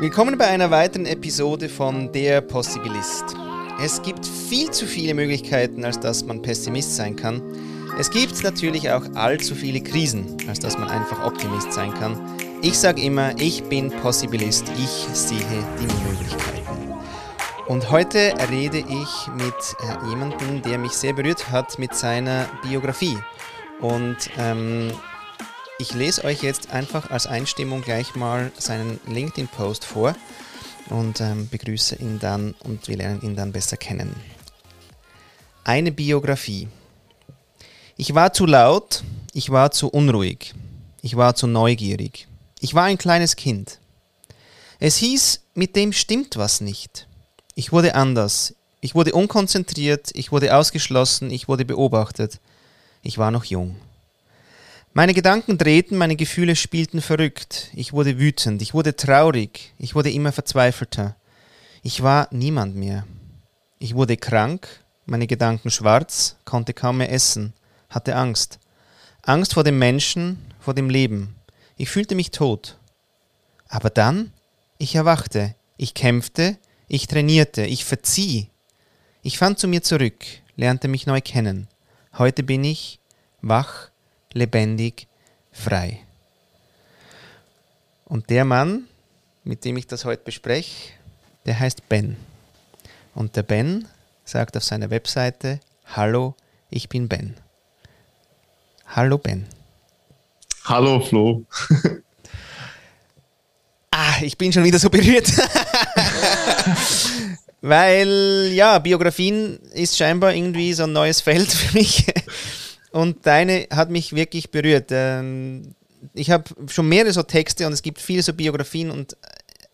Willkommen bei einer weiteren Episode von Der Possibilist. Es gibt viel zu viele Möglichkeiten, als dass man Pessimist sein kann. Es gibt natürlich auch allzu viele Krisen, als dass man einfach Optimist sein kann. Ich sage immer, ich bin Possibilist, ich sehe die Möglichkeiten. Und heute rede ich mit äh, jemandem, der mich sehr berührt hat mit seiner Biografie. Und ähm, ich lese euch jetzt einfach als Einstimmung gleich mal seinen LinkedIn-Post vor und ähm, begrüße ihn dann und wir lernen ihn dann besser kennen. Eine Biografie. Ich war zu laut, ich war zu unruhig, ich war zu neugierig, ich war ein kleines Kind. Es hieß, mit dem stimmt was nicht. Ich wurde anders, ich wurde unkonzentriert, ich wurde ausgeschlossen, ich wurde beobachtet. Ich war noch jung. Meine Gedanken drehten, meine Gefühle spielten verrückt. Ich wurde wütend, ich wurde traurig, ich wurde immer verzweifelter. Ich war niemand mehr. Ich wurde krank, meine Gedanken schwarz, konnte kaum mehr essen, hatte Angst. Angst vor dem Menschen, vor dem Leben. Ich fühlte mich tot. Aber dann, ich erwachte, ich kämpfte, ich trainierte, ich verzieh. Ich fand zu mir zurück, lernte mich neu kennen. Heute bin ich wach, lebendig, frei. Und der Mann, mit dem ich das heute bespreche, der heißt Ben. Und der Ben sagt auf seiner Webseite, Hallo, ich bin Ben. Hallo Ben. Hallo Flo. ah, ich bin schon wieder so berührt. Weil, ja, Biografien ist scheinbar irgendwie so ein neues Feld für mich. Und deine hat mich wirklich berührt. Ähm, ich habe schon mehrere so Texte und es gibt viele so Biografien und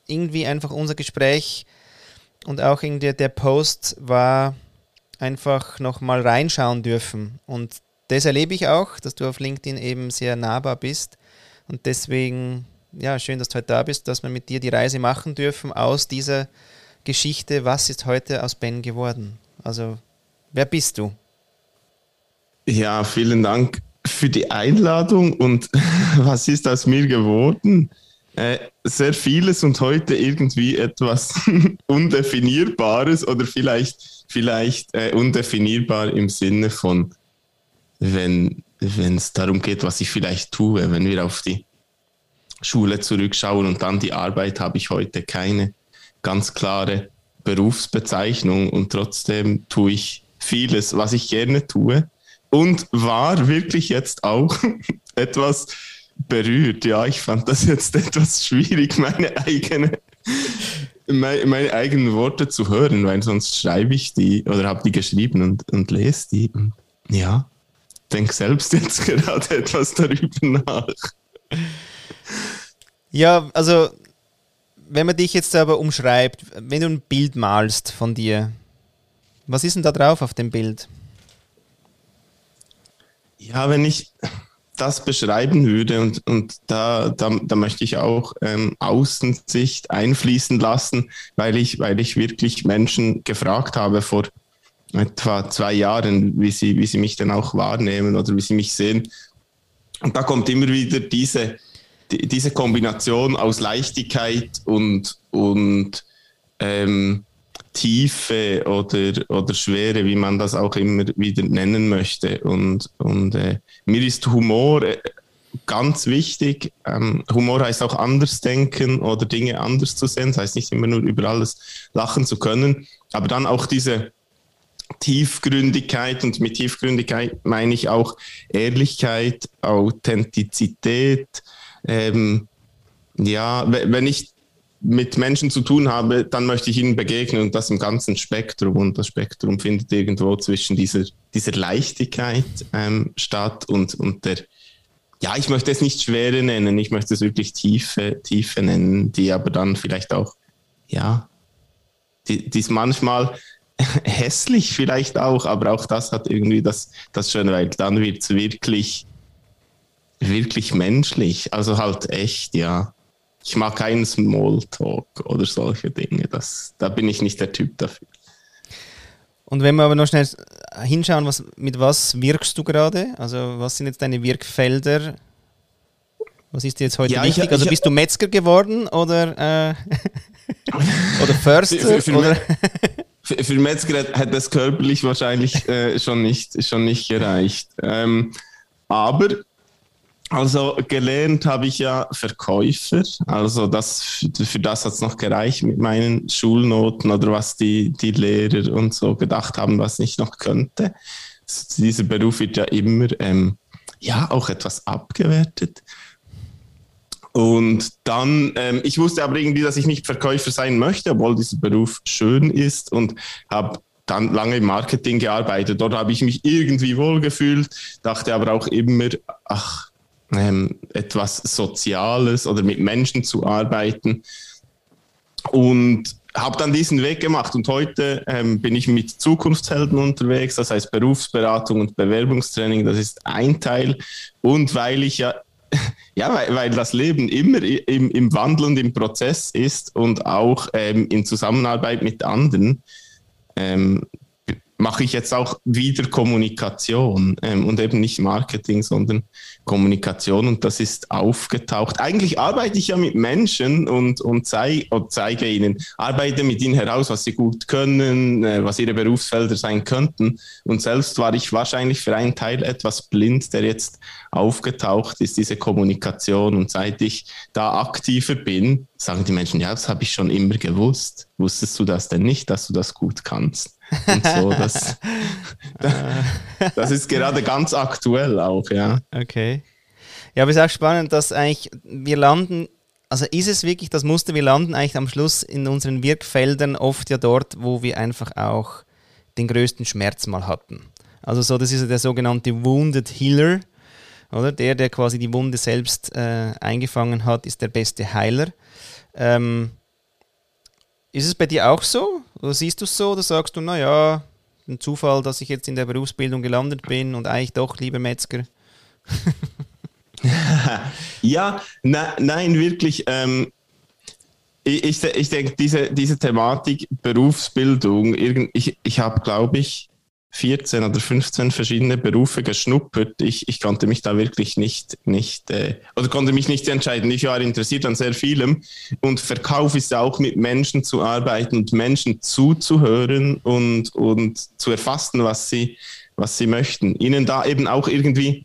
irgendwie einfach unser Gespräch und auch irgendwie der Post war einfach nochmal reinschauen dürfen. Und das erlebe ich auch, dass du auf LinkedIn eben sehr nahbar bist. Und deswegen, ja, schön, dass du heute da bist, dass wir mit dir die Reise machen dürfen aus dieser Geschichte. Was ist heute aus Ben geworden? Also, wer bist du? Ja, vielen Dank für die Einladung und was ist aus mir geworden? Äh, sehr vieles und heute irgendwie etwas Undefinierbares oder vielleicht, vielleicht äh, undefinierbar im Sinne von, wenn es darum geht, was ich vielleicht tue, wenn wir auf die Schule zurückschauen und dann die Arbeit, habe ich heute keine ganz klare Berufsbezeichnung und trotzdem tue ich vieles, was ich gerne tue und war wirklich jetzt auch etwas berührt. Ja, ich fand das jetzt etwas schwierig, meine eigene meine, meine, eigenen Worte zu hören, weil sonst schreibe ich die oder habe die geschrieben und, und lese die. Ja, denke selbst jetzt gerade etwas darüber nach. Ja, also wenn man dich jetzt aber umschreibt, wenn du ein Bild malst von dir, was ist denn da drauf auf dem Bild? Ja, wenn ich das beschreiben würde und, und da, da, da möchte ich auch ähm, Außensicht einfließen lassen, weil ich, weil ich wirklich Menschen gefragt habe vor etwa zwei Jahren, wie sie, wie sie mich denn auch wahrnehmen oder wie sie mich sehen. Und da kommt immer wieder diese, die, diese Kombination aus Leichtigkeit und, und ähm, Tiefe oder, oder Schwere, wie man das auch immer wieder nennen möchte. Und, und äh, mir ist Humor äh, ganz wichtig. Ähm, Humor heißt auch anders denken oder Dinge anders zu sehen. Das heißt nicht immer nur über alles lachen zu können, aber dann auch diese Tiefgründigkeit und mit Tiefgründigkeit meine ich auch Ehrlichkeit, Authentizität. Ähm, ja, wenn ich mit Menschen zu tun habe, dann möchte ich ihnen begegnen und das im ganzen Spektrum. Und das Spektrum findet irgendwo zwischen dieser, dieser Leichtigkeit ähm, statt und, und der, ja, ich möchte es nicht Schwere nennen, ich möchte es wirklich Tiefe, Tiefe nennen, die aber dann vielleicht auch, ja, die, die ist manchmal hässlich vielleicht auch, aber auch das hat irgendwie das, das Schöne, weil dann wird es wirklich, wirklich menschlich, also halt echt, ja ich mag keinen Smalltalk oder solche Dinge. Das, da bin ich nicht der Typ dafür. Und wenn wir aber noch schnell hinschauen, was, mit was wirkst du gerade? Also was sind jetzt deine Wirkfelder? Was ist dir jetzt heute ja, wichtig? Ich, also bist du Metzger geworden oder, äh, oder Förster? Oder? Für, Metzger hätte das körperlich wahrscheinlich äh, schon, nicht, schon nicht gereicht. Ähm, aber also gelernt habe ich ja Verkäufer. Also das, für das hat es noch gereicht mit meinen Schulnoten oder was die, die Lehrer und so gedacht haben, was ich noch könnte. Dieser Beruf wird ja immer ähm, ja auch etwas abgewertet. Und dann, ähm, ich wusste aber irgendwie, dass ich nicht Verkäufer sein möchte, obwohl dieser Beruf schön ist und habe dann lange im Marketing gearbeitet. Dort habe ich mich irgendwie wohlgefühlt, dachte aber auch immer, ach, ähm, etwas Soziales oder mit Menschen zu arbeiten. Und habe dann diesen Weg gemacht und heute ähm, bin ich mit Zukunftshelden unterwegs, das heißt Berufsberatung und Bewerbungstraining, das ist ein Teil. Und weil ich ja ja, weil, weil das Leben immer im, im Wandel und im Prozess ist und auch ähm, in Zusammenarbeit mit anderen, ähm, mache ich jetzt auch wieder Kommunikation ähm, und eben nicht Marketing, sondern Kommunikation und das ist aufgetaucht. Eigentlich arbeite ich ja mit Menschen und, und, zeig, und zeige ihnen, arbeite mit ihnen heraus, was sie gut können, äh, was ihre Berufsfelder sein könnten. Und selbst war ich wahrscheinlich für einen Teil etwas blind, der jetzt aufgetaucht ist, diese Kommunikation. Und seit ich da aktiver bin, sagen die Menschen, ja, das habe ich schon immer gewusst. Wusstest du das denn nicht, dass du das gut kannst? Und so, das, das ist gerade ganz aktuell auch, ja. Okay. Ja, aber es ist auch spannend, dass eigentlich wir landen, also ist es wirklich das Muster, wir landen eigentlich am Schluss in unseren Wirkfeldern oft ja dort, wo wir einfach auch den größten Schmerz mal hatten. Also so, das ist der sogenannte Wounded Healer, oder? Der, der quasi die Wunde selbst äh, eingefangen hat, ist der beste Heiler. Ähm, ist es bei dir auch so? Oder siehst du es so? Oder sagst du, naja, ein Zufall, dass ich jetzt in der Berufsbildung gelandet bin und eigentlich doch lieber Metzger? ja, na, nein, wirklich. Ähm, ich, ich, ich denke, diese, diese Thematik Berufsbildung, ich, ich habe, glaube ich, 14 oder 15 verschiedene Berufe geschnuppert. Ich, ich konnte mich da wirklich nicht, nicht äh, oder konnte mich nicht entscheiden. Ich war interessiert an sehr vielem und Verkauf ist auch mit Menschen zu arbeiten und Menschen zuzuhören und, und zu erfassen, was sie, was sie möchten. Ihnen da eben auch irgendwie,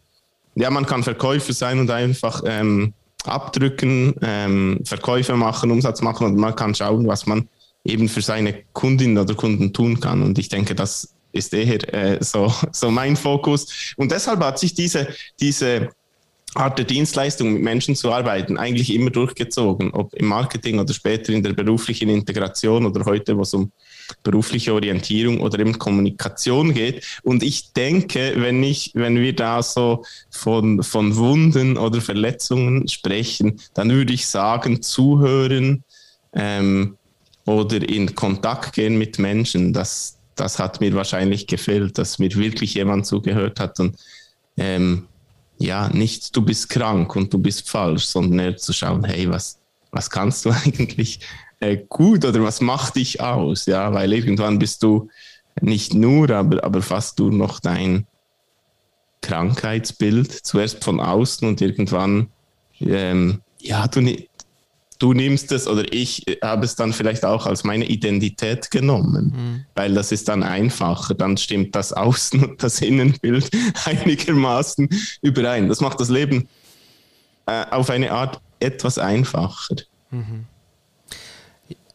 ja, man kann Verkäufer sein und einfach ähm, abdrücken, ähm, Verkäufe machen, Umsatz machen und man kann schauen, was man eben für seine Kundin oder Kunden tun kann. Und ich denke, das ist eher äh, so, so mein Fokus. Und deshalb hat sich diese, diese Art der Dienstleistung, mit Menschen zu arbeiten, eigentlich immer durchgezogen, ob im Marketing oder später in der beruflichen Integration oder heute, wo es um berufliche Orientierung oder eben Kommunikation geht. Und ich denke, wenn ich, wenn wir da so von, von Wunden oder Verletzungen sprechen, dann würde ich sagen, zuhören ähm, oder in Kontakt gehen mit Menschen, das, das hat mir wahrscheinlich gefehlt, dass mir wirklich jemand zugehört hat und ähm, ja, nicht du bist krank und du bist falsch, sondern eher zu schauen, hey, was, was kannst du eigentlich äh, gut oder was macht dich aus? Ja, weil irgendwann bist du nicht nur, aber, aber fast nur noch dein Krankheitsbild, zuerst von außen und irgendwann, ähm, ja, du, du nimmst es oder ich habe es dann vielleicht auch als meine Identität genommen, mhm. weil das ist dann einfacher. Dann stimmt das Außen- und das Innenbild einigermaßen überein. Das macht das Leben äh, auf eine Art etwas einfacher. Mhm.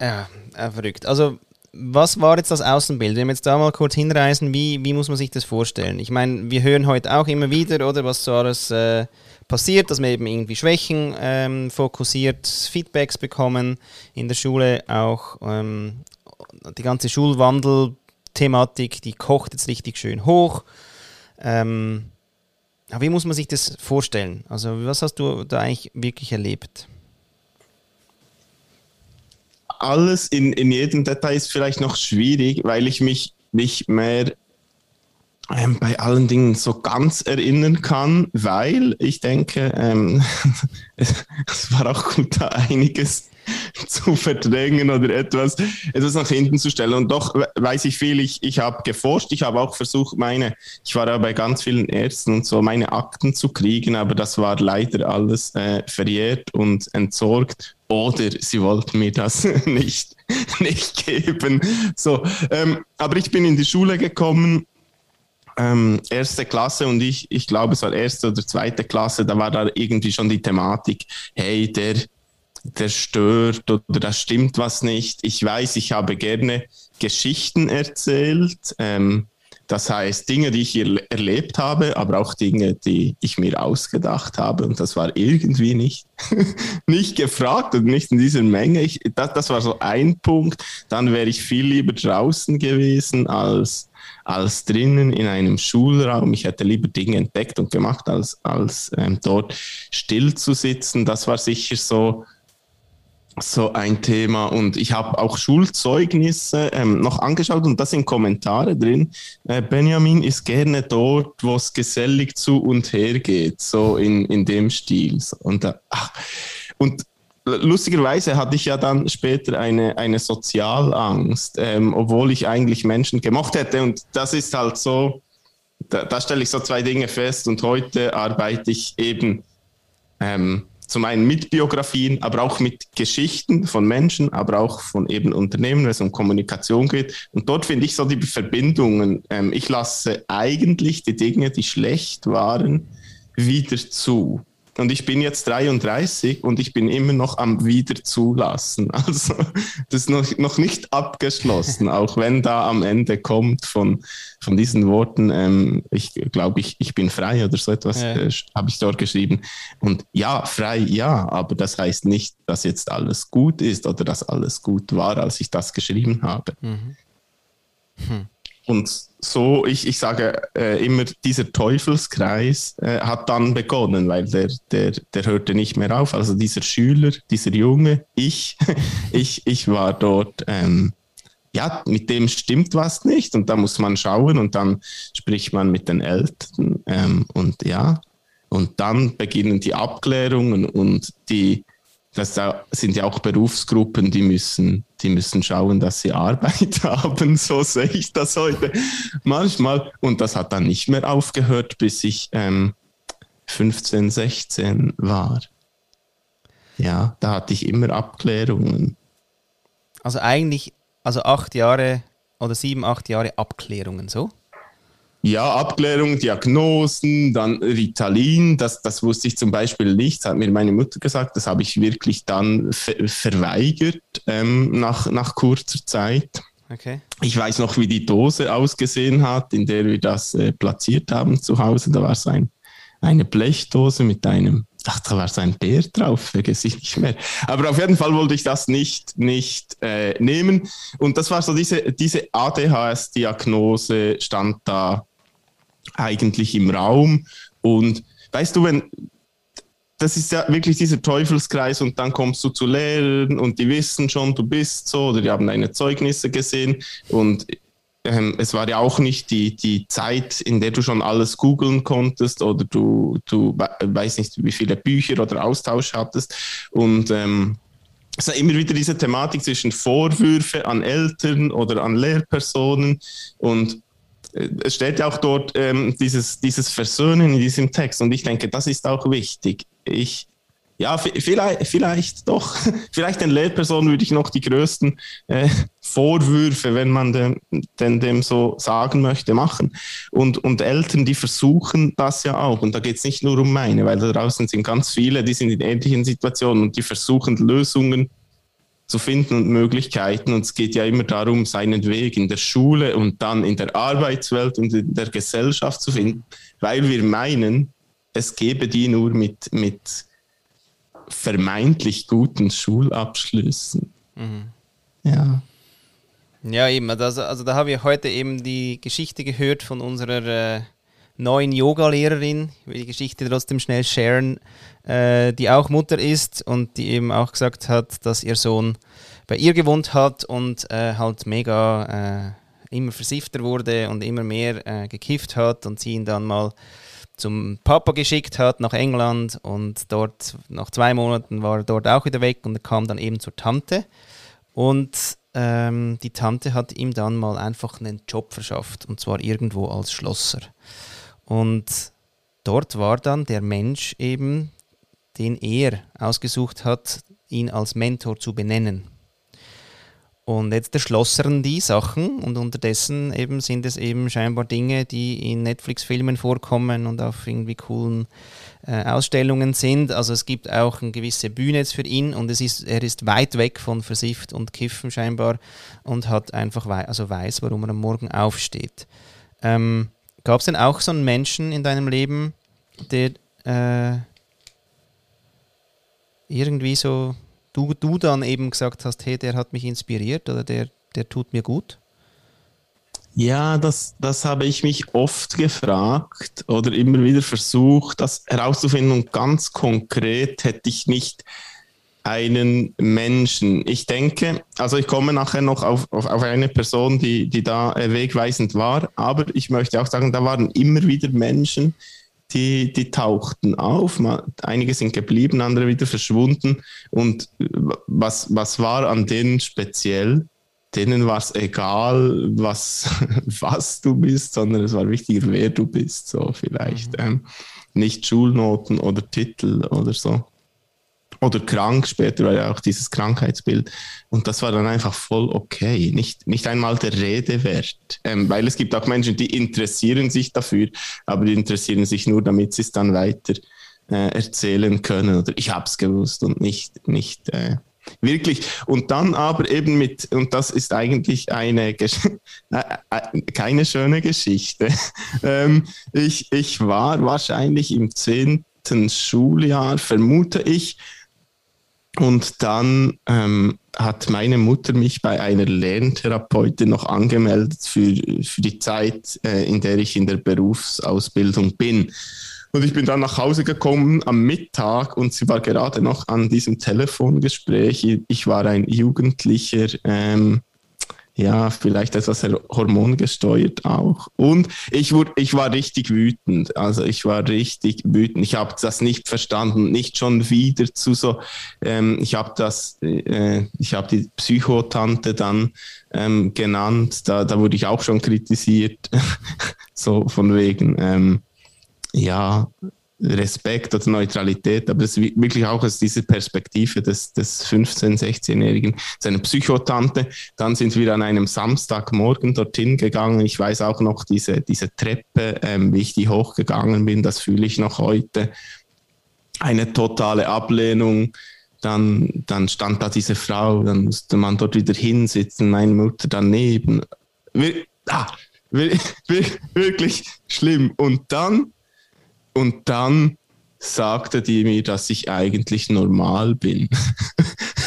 Ja, äh, verrückt. Also was war jetzt das Außenbild? Wenn wir jetzt da mal kurz hinreisen, wie, wie muss man sich das vorstellen? Ich meine, wir hören heute auch immer wieder, oder was so alles äh, passiert, dass wir eben irgendwie Schwächen ähm, fokussiert, Feedbacks bekommen in der Schule, auch ähm, die ganze Schulwandel-Thematik, die kocht jetzt richtig schön hoch. Ähm, wie muss man sich das vorstellen? Also was hast du da eigentlich wirklich erlebt? Alles in, in jedem Detail ist vielleicht noch schwierig, weil ich mich nicht mehr ähm, bei allen Dingen so ganz erinnern kann, weil ich denke, ähm, es, war auch gut, da einiges zu verdrängen oder etwas, etwas nach hinten zu stellen. Und doch weiß ich viel, ich, ich habe geforscht, ich habe auch versucht, meine, ich war ja bei ganz vielen Ärzten und so, meine Akten zu kriegen, aber das war leider alles äh, verjährt und entsorgt. Oder sie wollten mir das nicht, nicht geben. So, ähm, aber ich bin in die Schule gekommen ähm, erste Klasse und ich, ich glaube, es war erste oder zweite Klasse, da war da irgendwie schon die Thematik, hey, der, der stört oder da stimmt was nicht. Ich weiß, ich habe gerne Geschichten erzählt. Ähm, das heißt, Dinge, die ich erlebt habe, aber auch Dinge, die ich mir ausgedacht habe. Und das war irgendwie nicht, nicht gefragt und nicht in dieser Menge. Ich, das, das war so ein Punkt. Dann wäre ich viel lieber draußen gewesen als, als drinnen in einem Schulraum. Ich hätte lieber Dinge entdeckt und gemacht, als, als ähm, dort still zu sitzen. Das war sicher so, so ein Thema. Und ich habe auch Schulzeugnisse ähm, noch angeschaut und da sind Kommentare drin. Äh, Benjamin ist gerne dort, wo es gesellig zu und her geht, so in, in dem Stil. Und, äh, ach, und lustigerweise hatte ich ja dann später eine, eine Sozialangst, ähm, obwohl ich eigentlich Menschen gemocht hätte. Und das ist halt so, da, da stelle ich so zwei Dinge fest. Und heute arbeite ich eben ähm, zum einen mit Biografien, aber auch mit Geschichten von Menschen, aber auch von eben Unternehmen, wenn es um Kommunikation geht. Und dort finde ich so die Verbindungen. Ähm, ich lasse eigentlich die Dinge, die schlecht waren, wieder zu. Und ich bin jetzt 33 und ich bin immer noch am Wiederzulassen. Also das ist noch, noch nicht abgeschlossen, auch wenn da am Ende kommt von, von diesen Worten, ähm, ich glaube, ich, ich bin frei oder so etwas, ja. äh, habe ich dort geschrieben. Und ja, frei, ja, aber das heißt nicht, dass jetzt alles gut ist oder dass alles gut war, als ich das geschrieben habe. Mhm. Hm. Und so, ich, ich sage äh, immer, dieser Teufelskreis äh, hat dann begonnen, weil der, der, der hörte nicht mehr auf. Also dieser Schüler, dieser Junge, ich, ich, ich war dort, ähm, ja, mit dem stimmt was nicht und da muss man schauen und dann spricht man mit den Eltern ähm, und ja, und dann beginnen die Abklärungen und die, das sind ja auch Berufsgruppen, die müssen, die müssen schauen, dass sie Arbeit haben. So sehe ich das heute manchmal. Und das hat dann nicht mehr aufgehört, bis ich ähm, 15, 16 war. Ja, da hatte ich immer Abklärungen. Also eigentlich, also acht Jahre oder sieben, acht Jahre Abklärungen, so? Ja, Abklärung, Diagnosen, dann Ritalin, das, das wusste ich zum Beispiel nicht, das hat mir meine Mutter gesagt, das habe ich wirklich dann ver verweigert ähm, nach, nach kurzer Zeit. Okay. Ich weiß noch, wie die Dose ausgesehen hat, in der wir das äh, platziert haben zu Hause. Da war es ein, eine Blechdose mit einem, ach, da war so ein Bär drauf, vergesse ich nicht mehr. Aber auf jeden Fall wollte ich das nicht, nicht äh, nehmen. Und das war so diese, diese ADHS-Diagnose stand da eigentlich im Raum. Und weißt du, wenn das ist ja wirklich dieser Teufelskreis und dann kommst du zu Lehrern und die wissen schon, du bist so oder die haben deine Zeugnisse gesehen. Und ähm, es war ja auch nicht die, die Zeit, in der du schon alles googeln konntest oder du, du weißt nicht, wie viele Bücher oder Austausch hattest. Und ähm, es ist immer wieder diese Thematik zwischen Vorwürfe an Eltern oder an Lehrpersonen. Und es steht ja auch dort ähm, dieses, dieses Versöhnen in diesem Text und ich denke, das ist auch wichtig. Ich, ja, vielleicht, vielleicht doch, vielleicht den Lehrpersonen würde ich noch die größten äh, Vorwürfe, wenn man dem, denn dem so sagen möchte, machen. Und, und Eltern, die versuchen das ja auch. Und da geht es nicht nur um meine, weil da draußen sind ganz viele, die sind in ähnlichen Situationen und die versuchen Lösungen zu finden und Möglichkeiten. Und es geht ja immer darum, seinen Weg in der Schule und dann in der Arbeitswelt und in der Gesellschaft zu finden, weil wir meinen, es gebe die nur mit, mit vermeintlich guten Schulabschlüssen. Mhm. Ja. Ja, eben. Also, also da haben wir heute eben die Geschichte gehört von unserer äh, neuen Yoga-Lehrerin. Ich will die Geschichte trotzdem schnell sharen äh, die auch Mutter ist und die eben auch gesagt hat, dass ihr Sohn bei ihr gewohnt hat und äh, halt mega äh, immer versiffter wurde und immer mehr äh, gekifft hat und sie ihn dann mal zum Papa geschickt hat nach England und dort nach zwei Monaten war er dort auch wieder weg und er kam dann eben zur Tante und ähm, die Tante hat ihm dann mal einfach einen Job verschafft und zwar irgendwo als Schlosser und dort war dann der Mensch eben, den er ausgesucht hat, ihn als Mentor zu benennen. Und jetzt erschlossern die Sachen und unterdessen eben sind es eben scheinbar Dinge, die in Netflix-Filmen vorkommen und auf irgendwie coolen äh, Ausstellungen sind. Also es gibt auch eine gewisse Bühne jetzt für ihn und es ist, er ist weit weg von Versifft und Kiffen scheinbar und hat einfach wei also weiß, warum er am Morgen aufsteht. Ähm, Gab es denn auch so einen Menschen in deinem Leben, der äh, irgendwie so du, du dann eben gesagt hast, hey, der hat mich inspiriert oder der, der tut mir gut? Ja, das, das habe ich mich oft gefragt oder immer wieder versucht, das herauszufinden. Und ganz konkret hätte ich nicht einen Menschen. Ich denke, also ich komme nachher noch auf, auf, auf eine Person, die, die da wegweisend war, aber ich möchte auch sagen, da waren immer wieder Menschen, die, die tauchten auf, einige sind geblieben, andere wieder verschwunden. Und was, was war an denen speziell? Denen war es egal, was, was du bist, sondern es war wichtiger, wer du bist, so vielleicht. Mhm. Ähm, nicht Schulnoten oder Titel oder so oder krank, später war ja auch dieses Krankheitsbild. Und das war dann einfach voll okay. Nicht, nicht einmal der Rede wert. Ähm, weil es gibt auch Menschen, die interessieren sich dafür, aber die interessieren sich nur, damit sie es dann weiter äh, erzählen können. Oder ich habe es gewusst und nicht, nicht äh, wirklich. Und dann aber eben mit, und das ist eigentlich eine Gesch äh, äh, keine schöne Geschichte. ähm, ich, ich war wahrscheinlich im zehnten Schuljahr, vermute ich, und dann ähm, hat meine Mutter mich bei einer Lerntherapeutin noch angemeldet für, für die Zeit, äh, in der ich in der Berufsausbildung bin. Und ich bin dann nach Hause gekommen am Mittag und sie war gerade noch an diesem Telefongespräch. Ich war ein Jugendlicher, ähm, ja, vielleicht etwas hormongesteuert auch. Und ich, wurde, ich war richtig wütend. Also ich war richtig wütend. Ich habe das nicht verstanden. Nicht schon wieder zu so. Ähm, ich habe das, äh, ich habe die Psychotante dann ähm, genannt. Da, da wurde ich auch schon kritisiert. so von wegen. Ähm, ja, Respekt oder Neutralität, aber es ist wirklich auch aus dieser Perspektive des, des 15-, 16-Jährigen, seine Psychotante. Dann sind wir an einem Samstagmorgen dorthin gegangen. Ich weiß auch noch diese, diese Treppe, ähm, wie ich die hochgegangen bin, das fühle ich noch heute. Eine totale Ablehnung. Dann, dann stand da diese Frau, dann musste man dort wieder hinsitzen, meine Mutter daneben. Wir, ah, wir, wirklich schlimm. Und dann und dann sagte die mir, dass ich eigentlich normal bin.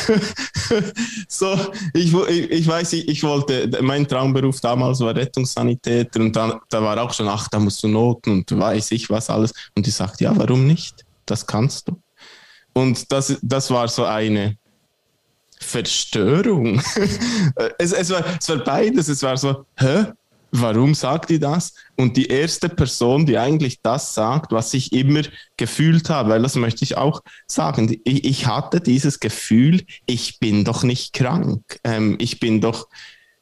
so, ich, ich weiß, ich, ich wollte, mein Traumberuf damals war Rettungssanitäter und dann, da war auch schon, ach, da musst du Noten und weiß ich was alles. Und die sagt, ja, warum nicht? Das kannst du. Und das, das war so eine Verstörung. es, es, war, es war beides. Es war so, hä? Warum sagt die das? Und die erste Person, die eigentlich das sagt, was ich immer gefühlt habe, weil das möchte ich auch sagen, ich, ich hatte dieses Gefühl, ich bin doch nicht krank, ähm, ich bin doch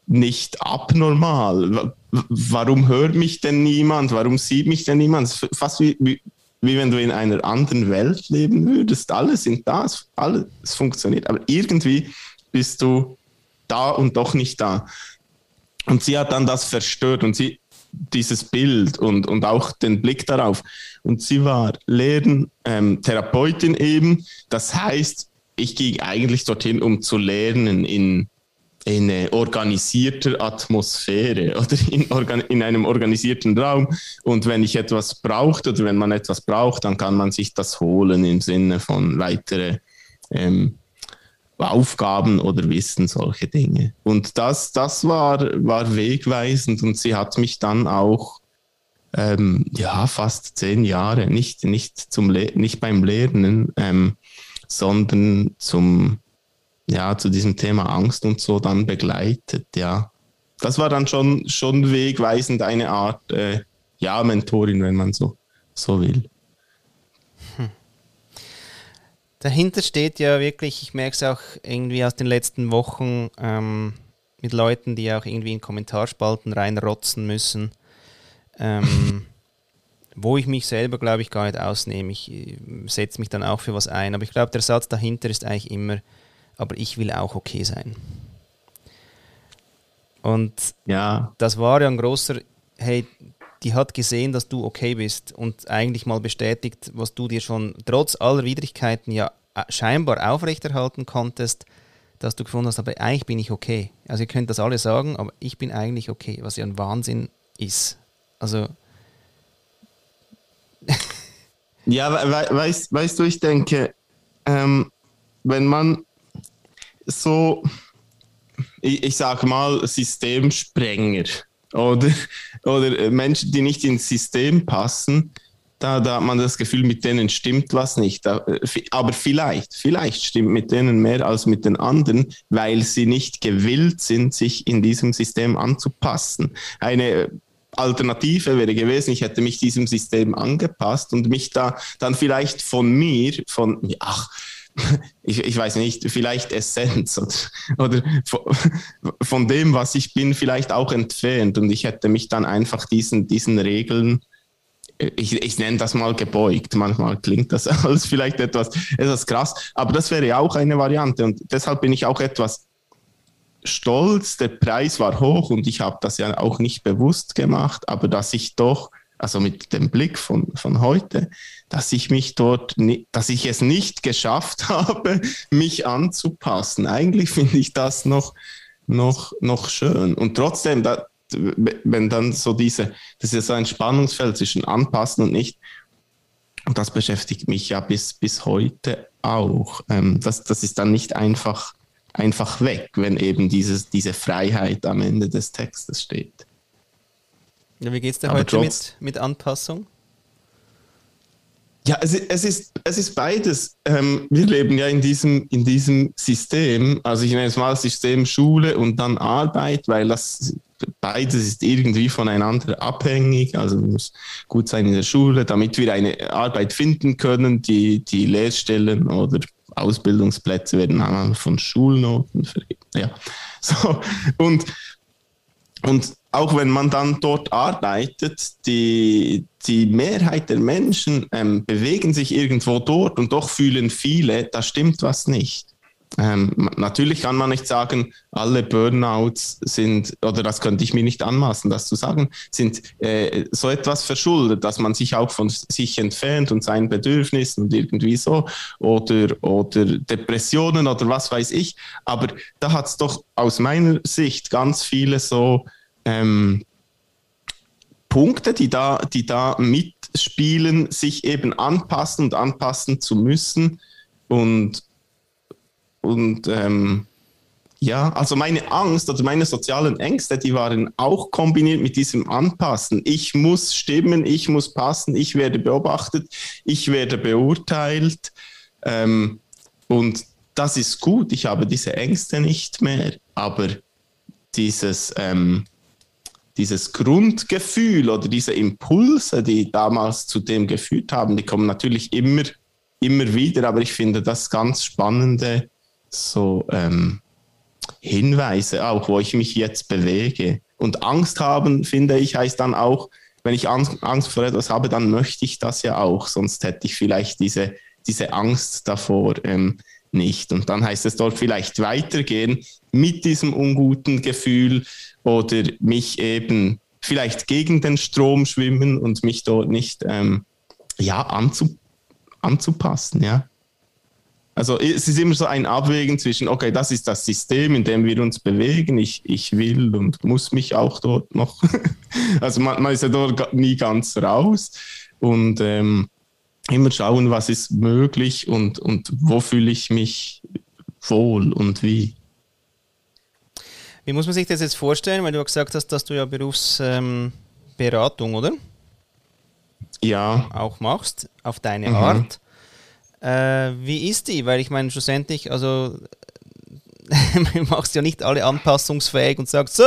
nicht abnormal. Warum hört mich denn niemand? Warum sieht mich denn niemand? Fast wie, wie, wie wenn du in einer anderen Welt leben würdest. Alle sind da, alles funktioniert, aber irgendwie bist du da und doch nicht da. Und sie hat dann das verstört und sie, dieses Bild und, und auch den Blick darauf. Und sie war Lehren, ähm, eben. Das heißt, ich ging eigentlich dorthin, um zu lernen in, in organisierter Atmosphäre oder in, organ in einem organisierten Raum. Und wenn ich etwas brauchte oder wenn man etwas braucht, dann kann man sich das holen im Sinne von weitere ähm, Aufgaben oder Wissen, solche Dinge. Und das, das war, war wegweisend und sie hat mich dann auch ähm, ja, fast zehn Jahre, nicht, nicht, zum Le nicht beim Lernen, ähm, sondern zum, ja, zu diesem Thema Angst und so dann begleitet, ja. Das war dann schon, schon wegweisend, eine Art, äh, ja, Mentorin, wenn man so so will. Hm. Dahinter steht ja wirklich, ich merke es auch irgendwie aus den letzten Wochen ähm, mit Leuten, die auch irgendwie in Kommentarspalten reinrotzen müssen, ähm, wo ich mich selber, glaube ich, gar nicht ausnehme. Ich äh, setze mich dann auch für was ein. Aber ich glaube, der Satz dahinter ist eigentlich immer, aber ich will auch okay sein. Und ja. das war ja ein großer, hey, die hat gesehen, dass du okay bist und eigentlich mal bestätigt, was du dir schon trotz aller Widrigkeiten ja äh, scheinbar aufrechterhalten konntest, dass du gefunden hast, aber eigentlich bin ich okay. Also ihr könnt das alle sagen, aber ich bin eigentlich okay, was ja ein Wahnsinn ist. Also ja, we weißt, weißt du, ich denke, ähm, wenn man so, ich, ich sage mal, Systemsprenger oder, oder Menschen, die nicht ins System passen, da, da hat man das Gefühl, mit denen stimmt was nicht. Aber vielleicht, vielleicht stimmt mit denen mehr als mit den anderen, weil sie nicht gewillt sind, sich in diesem System anzupassen. Eine Alternative wäre gewesen, ich hätte mich diesem System angepasst und mich da dann vielleicht von mir, von, ach, ich, ich weiß nicht, vielleicht Essenz oder, von, von, dem, was ich bin, vielleicht auch entfernt. Und ich hätte mich dann einfach diesen, diesen Regeln, ich, ich nenne das mal gebeugt. Manchmal klingt das alles vielleicht etwas, etwas krass, aber das wäre ja auch eine Variante. Und deshalb bin ich auch etwas stolz. Der Preis war hoch und ich habe das ja auch nicht bewusst gemacht, aber dass ich doch also mit dem Blick von, von heute, dass ich mich dort, dass ich es nicht geschafft habe, mich anzupassen. Eigentlich finde ich das noch, noch, noch schön. Und trotzdem, da, wenn dann so diese, das ist ein Spannungsfeld zwischen anpassen und nicht, und das beschäftigt mich ja bis, bis heute auch. Ähm, das, das ist dann nicht einfach, einfach weg, wenn eben dieses, diese Freiheit am Ende des Textes steht. Ja, wie geht es dir Aber heute mit, mit Anpassung? Ja, es, es, ist, es ist beides. Ähm, wir leben ja in diesem, in diesem System, also ich nenne es mal System Schule und dann Arbeit, weil das beides ist irgendwie voneinander abhängig. Also muss gut sein in der Schule, damit wir eine Arbeit finden können. Die, die Lehrstellen oder Ausbildungsplätze werden von Schulnoten vergeben. Ja, so und und auch wenn man dann dort arbeitet, die, die Mehrheit der Menschen ähm, bewegen sich irgendwo dort und doch fühlen viele, da stimmt was nicht. Ähm, natürlich kann man nicht sagen, alle Burnouts sind, oder das könnte ich mir nicht anmaßen, das zu sagen, sind äh, so etwas verschuldet, dass man sich auch von sich entfernt und seinen Bedürfnissen und irgendwie so, oder, oder Depressionen oder was weiß ich. Aber da hat es doch aus meiner Sicht ganz viele so ähm, Punkte, die da, die da mitspielen, sich eben anpassen und anpassen zu müssen. Und, und ähm, ja, also meine Angst oder meine sozialen Ängste, die waren auch kombiniert mit diesem Anpassen. Ich muss stimmen, ich muss passen, ich werde beobachtet, ich werde beurteilt. Ähm, und das ist gut, ich habe diese Ängste nicht mehr, aber dieses, ähm, dieses Grundgefühl oder diese Impulse, die damals zu dem geführt haben, die kommen natürlich immer, immer wieder, aber ich finde das ganz spannende so ähm, Hinweise auch, wo ich mich jetzt bewege. Und Angst haben, finde ich, heißt dann auch, wenn ich Angst vor etwas habe, dann möchte ich das ja auch, sonst hätte ich vielleicht diese, diese Angst davor ähm, nicht. Und dann heißt es dort vielleicht weitergehen mit diesem unguten Gefühl oder mich eben vielleicht gegen den Strom schwimmen und mich dort nicht ähm, ja, anzu, anzupassen. Ja. Also es ist immer so ein Abwägen zwischen, okay, das ist das System, in dem wir uns bewegen, ich, ich will und muss mich auch dort noch, also man, man, ist ja dort nie ganz raus und ähm, immer schauen, was ist möglich und, und wo fühle ich mich wohl und wie. Wie muss man sich das jetzt vorstellen? Weil du gesagt hast, dass du ja Berufsberatung, ähm, oder? Ja. Auch machst, auf deine mhm. Art. Äh, wie ist die? Weil ich meine, schlussendlich, also machst ja nicht alle anpassungsfähig und sagst, so,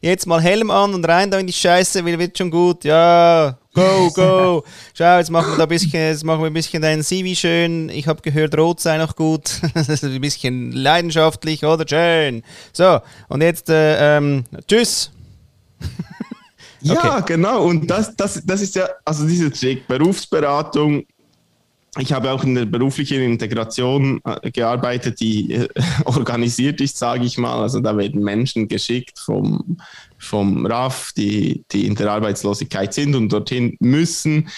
jetzt mal Helm an und rein da in die Scheiße, wird schon gut, ja, Go, go. Schau, jetzt machen wir da ein bisschen, jetzt machen wir ein bisschen dein CV schön. Ich habe gehört, Rot sei noch gut. Das ist ein bisschen leidenschaftlich, oder? Schön. So, und jetzt, äh, ähm, tschüss. Ja, genau. Und das, das, das ist ja, also dieser Trick, Berufsberatung. Ich habe auch in der beruflichen Integration äh, gearbeitet, die äh, organisiert ist, sage ich mal. Also da werden Menschen geschickt vom, vom RAF, die, die in der Arbeitslosigkeit sind und dorthin müssen,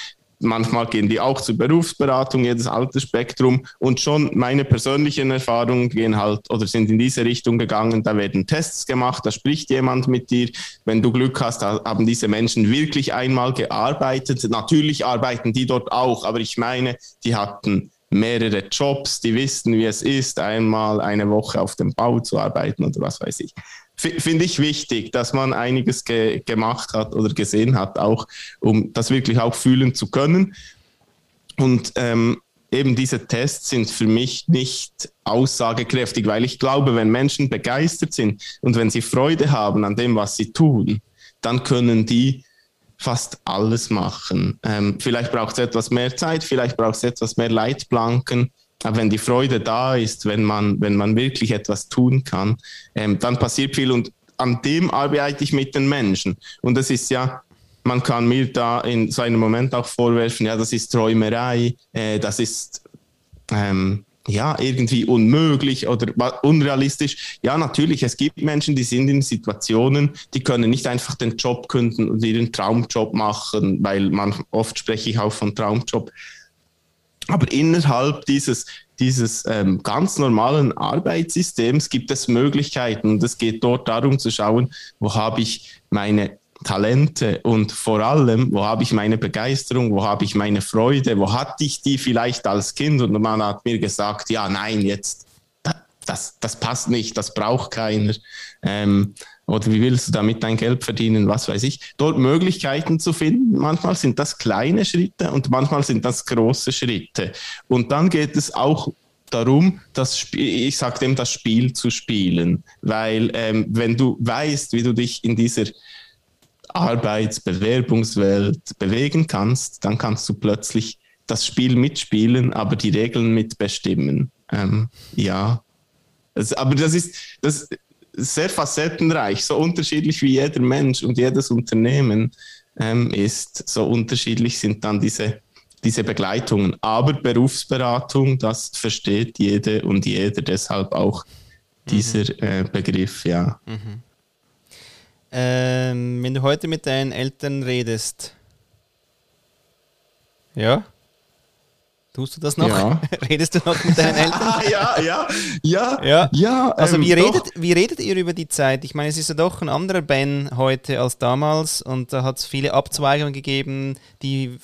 manchmal gehen die auch zur Berufsberatung, jedes Altersspektrum. Und schon meine persönlichen Erfahrungen gehen halt oder sind in diese Richtung gegangen. Da werden Tests gemacht, da spricht jemand mit dir. Wenn du Glück hast, haben diese Menschen wirklich einmal gearbeitet. Natürlich arbeiten die dort auch, aber ich meine, die hatten mehrere Jobs, die wissen, wie es ist, einmal eine Woche auf dem Bau zu arbeiten oder was weiß ich finde ich wichtig, dass man einiges ge gemacht hat oder gesehen hat, auch um das wirklich auch fühlen zu können. Und ähm, eben diese Tests sind für mich nicht aussagekräftig, weil ich glaube, wenn Menschen begeistert sind und wenn sie Freude haben an dem, was sie tun, dann können die fast alles machen. Ähm, vielleicht braucht es etwas mehr Zeit, vielleicht braucht es etwas mehr Leitplanken, aber wenn die Freude da ist, wenn man, wenn man wirklich etwas tun kann, ähm, dann passiert viel und an dem arbeite ich mit den Menschen. Und das ist ja, man kann mir da in so einem Moment auch vorwerfen, ja, das ist Träumerei, äh, das ist ähm, ja irgendwie unmöglich oder unrealistisch. Ja, natürlich, es gibt Menschen, die sind in Situationen, die können nicht einfach den Job künden und ihren Traumjob machen, weil man oft spreche ich auch von Traumjob aber innerhalb dieses, dieses ähm, ganz normalen Arbeitssystems gibt es Möglichkeiten und es geht dort darum zu schauen, wo habe ich meine Talente und vor allem, wo habe ich meine Begeisterung, wo habe ich meine Freude, wo hatte ich die vielleicht als Kind und man hat mir gesagt, ja, nein, jetzt, das, das passt nicht, das braucht keiner. Ähm, oder wie willst du damit dein Geld verdienen, was weiß ich, dort Möglichkeiten zu finden. Manchmal sind das kleine Schritte und manchmal sind das große Schritte. Und dann geht es auch darum, das Spiel, ich sage dem, das Spiel zu spielen, weil ähm, wenn du weißt, wie du dich in dieser Arbeitsbewerbungswelt bewegen kannst, dann kannst du plötzlich das Spiel mitspielen, aber die Regeln mitbestimmen. Ähm, ja, aber das ist, das, sehr facettenreich, so unterschiedlich wie jeder Mensch und jedes Unternehmen ähm, ist, so unterschiedlich sind dann diese, diese Begleitungen. Aber Berufsberatung, das versteht jede und jeder, deshalb auch dieser mhm. äh, Begriff, ja. Mhm. Ähm, wenn du heute mit deinen Eltern redest, ja? Tust du das noch? Ja. Redest du noch mit deinen Eltern? ja, ja, ja, ja. ja also ähm, wie, redet, wie redet ihr über die Zeit? Ich meine, es ist ja doch ein anderer Ben heute als damals und da hat es viele Abzweigungen gegeben, die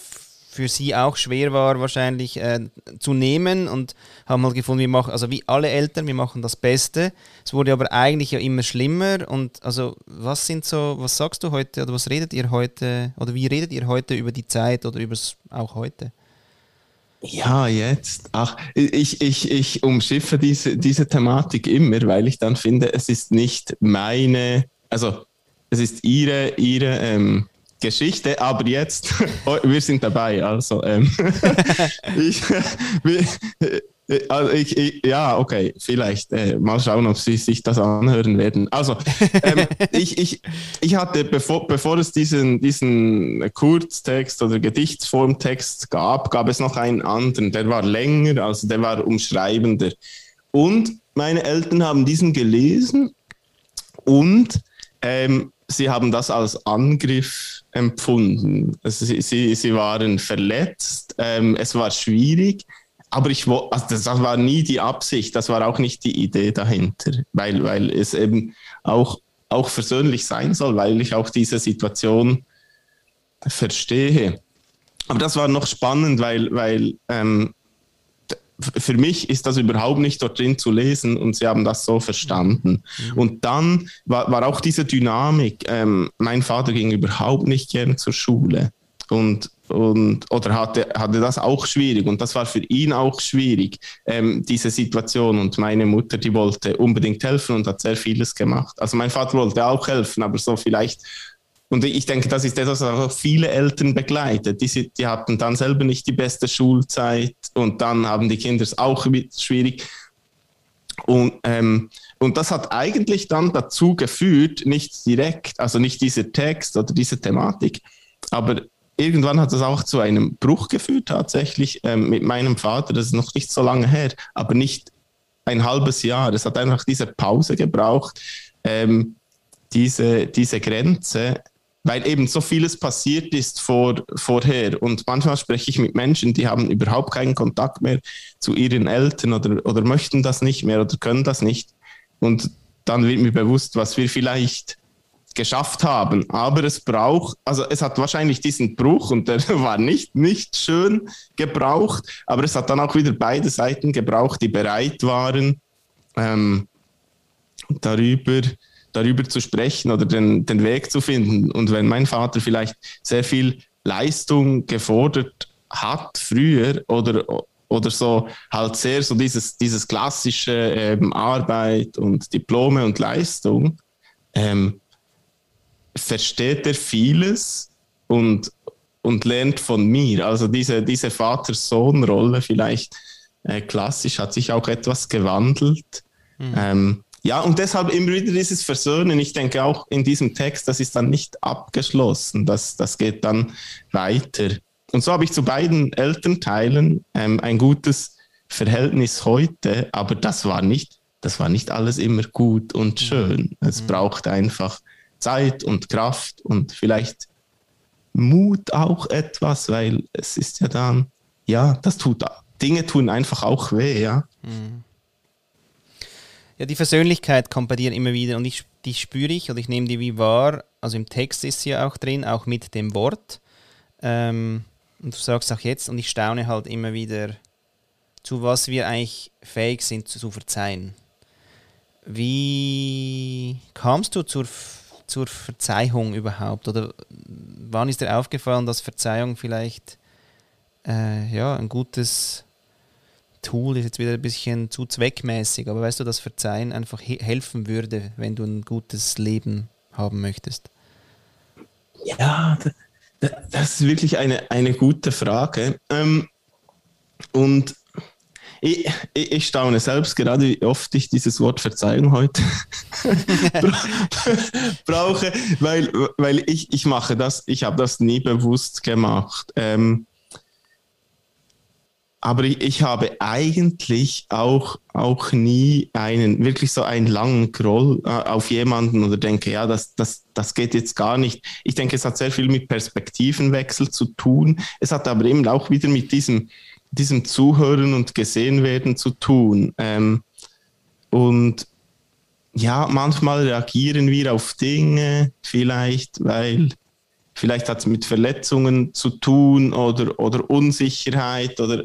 für sie auch schwer war wahrscheinlich äh, zu nehmen und haben mal gefunden, wir machen, also wie alle Eltern, wir machen das Beste. Es wurde aber eigentlich ja immer schlimmer und also was sind so, was sagst du heute oder was redet ihr heute oder wie redet ihr heute über die Zeit oder über auch heute? Ja, jetzt. Ach, ich, ich, ich umschiffe diese, diese Thematik immer, weil ich dann finde, es ist nicht meine, also es ist ihre, ihre ähm, Geschichte, aber jetzt, oh, wir sind dabei, also ähm, ich, also ich, ich, ja, okay, vielleicht. Äh, mal schauen, ob Sie sich das anhören werden. Also, ähm, ich, ich, ich hatte, bevor, bevor es diesen, diesen Kurztext oder Gedichtsformtext gab, gab es noch einen anderen, der war länger, also der war umschreibender. Und meine Eltern haben diesen gelesen und ähm, sie haben das als Angriff empfunden. Also sie, sie, sie waren verletzt, ähm, es war schwierig aber ich also das war nie die Absicht, das war auch nicht die Idee dahinter, weil, weil es eben auch, auch versöhnlich sein soll, weil ich auch diese Situation verstehe. Aber das war noch spannend, weil, weil ähm, für mich ist das überhaupt nicht dort drin zu lesen und sie haben das so verstanden. Mhm. Und dann war, war auch diese Dynamik. Ähm, mein Vater ging überhaupt nicht gern zur Schule. Und und oder hatte, hatte das auch schwierig und das war für ihn auch schwierig, ähm, diese Situation. Und meine Mutter, die wollte unbedingt helfen und hat sehr vieles gemacht. Also mein Vater wollte auch helfen, aber so vielleicht und ich denke, das ist etwas, was auch viele Eltern begleitet. Die, die hatten dann selber nicht die beste Schulzeit und dann haben die Kinder es auch schwierig. Und, ähm, und das hat eigentlich dann dazu geführt, nicht direkt, also nicht dieser Text oder diese Thematik, aber irgendwann hat das auch zu einem Bruch geführt, tatsächlich ähm, mit meinem Vater. Das ist noch nicht so lange her, aber nicht ein halbes Jahr. Es hat einfach diese Pause gebraucht, ähm, diese, diese Grenze, weil eben so vieles passiert ist vor, vorher. Und manchmal spreche ich mit Menschen, die haben überhaupt keinen Kontakt mehr zu ihren Eltern oder, oder möchten das nicht mehr oder können das nicht. Und dann wird mir bewusst, was wir vielleicht geschafft haben. Aber es braucht, also es hat wahrscheinlich diesen Bruch und der war nicht, nicht schön gebraucht, aber es hat dann auch wieder beide Seiten gebraucht, die bereit waren, ähm, darüber, darüber zu sprechen oder den, den Weg zu finden. Und wenn mein Vater vielleicht sehr viel Leistung gefordert hat früher oder, oder so halt sehr so dieses, dieses klassische ähm, Arbeit und Diplome und Leistung, ähm, versteht er vieles und, und lernt von mir. Also diese, diese Vater-Sohn-Rolle vielleicht äh, klassisch hat sich auch etwas gewandelt. Mhm. Ähm, ja, und deshalb immer wieder dieses Versöhnen. Ich denke auch in diesem Text, das ist dann nicht abgeschlossen. Das, das geht dann weiter. Und so habe ich zu beiden Elternteilen ähm, ein gutes Verhältnis heute, aber das war nicht, das war nicht alles immer gut und hm. schön. Es mhm. braucht einfach Zeit und Kraft und vielleicht Mut auch etwas, weil es ist ja dann, ja, das tut, Dinge tun einfach auch weh, ja. Mhm. Ja, die Versöhnlichkeit kommt bei dir immer wieder und ich, die spüre ich und ich nehme die wie wahr. Also im Text ist sie ja auch drin, auch mit dem Wort. Ähm, und du sagst auch jetzt und ich staune halt immer wieder, zu was wir eigentlich fähig sind zu, zu verzeihen. Wie kamst du zur zur Verzeihung überhaupt? Oder wann ist dir aufgefallen, dass Verzeihung vielleicht äh, ja, ein gutes Tool ist, jetzt wieder ein bisschen zu zweckmäßig, aber weißt du, dass Verzeihen einfach he helfen würde, wenn du ein gutes Leben haben möchtest? Ja, das ist wirklich eine, eine gute Frage. Ähm, und ich, ich, ich, staune selbst gerade, wie oft ich dieses Wort Verzeihung heute brauche, weil, weil ich, ich mache das, ich habe das nie bewusst gemacht. Ähm, aber ich, ich, habe eigentlich auch, auch nie einen, wirklich so einen langen Groll äh, auf jemanden oder denke, ja, das, das, das geht jetzt gar nicht. Ich denke, es hat sehr viel mit Perspektivenwechsel zu tun. Es hat aber eben auch wieder mit diesem, diesem Zuhören und gesehen werden zu tun. Ähm, und ja, manchmal reagieren wir auf Dinge, vielleicht, weil vielleicht hat es mit Verletzungen zu tun oder, oder Unsicherheit oder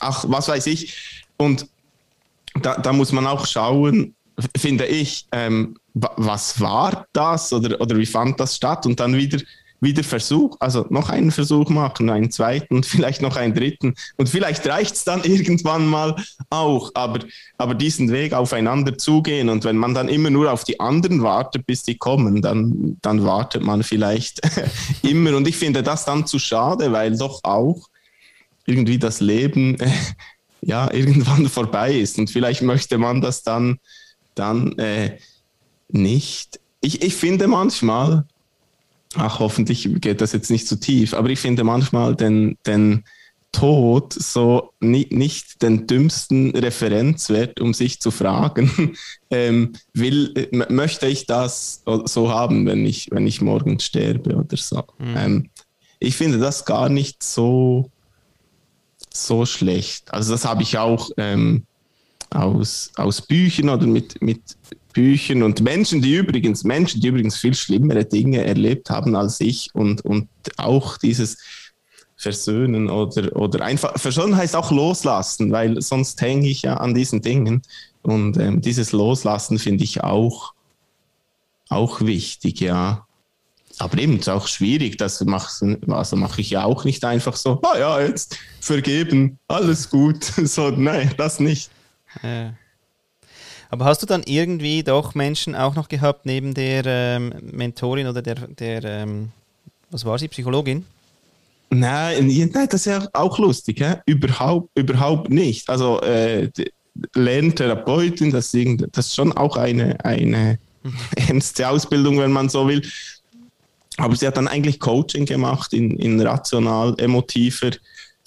ach, was weiß ich. Und da, da muss man auch schauen, finde ich, ähm, was war das oder, oder wie fand das statt und dann wieder wieder Versuch, also noch einen Versuch machen, einen zweiten vielleicht noch einen dritten. Und vielleicht reicht es dann irgendwann mal auch, aber, aber diesen Weg aufeinander zugehen. Und wenn man dann immer nur auf die anderen wartet, bis die kommen, dann, dann wartet man vielleicht immer. Und ich finde das dann zu schade, weil doch auch irgendwie das Leben ja irgendwann vorbei ist. Und vielleicht möchte man das dann, dann äh, nicht. Ich, ich finde manchmal, ach, hoffentlich geht das jetzt nicht zu tief, aber ich finde manchmal den, den Tod so nicht, nicht den dümmsten Referenzwert, um sich zu fragen, ähm, will, möchte ich das so haben, wenn ich, wenn ich morgen sterbe oder so. Mhm. Ähm, ich finde das gar nicht so, so schlecht. Also das habe ich auch ähm, aus, aus Büchern oder mit, mit Büchern und Menschen, die übrigens, Menschen, die übrigens viel schlimmere Dinge erlebt haben als ich und, und auch dieses Versöhnen oder, oder einfach, Versöhnen heißt auch loslassen, weil sonst hänge ich ja an diesen Dingen und ähm, dieses Loslassen finde ich auch, auch wichtig, ja. Aber eben ist auch schwierig, das mache also mach ich ja auch nicht einfach so, ah ja, jetzt vergeben, alles gut. So, nein, das nicht. Ja. Aber hast du dann irgendwie doch Menschen auch noch gehabt, neben der ähm, Mentorin oder der, der ähm, was war sie, Psychologin? Nein, nein, das ist ja auch lustig, hä? Überhaupt, überhaupt nicht. Also äh, Lerntherapeutin, das, das ist schon auch eine, eine mhm. ernste Ausbildung, wenn man so will. Aber sie hat dann eigentlich Coaching gemacht in, in rational-emotiver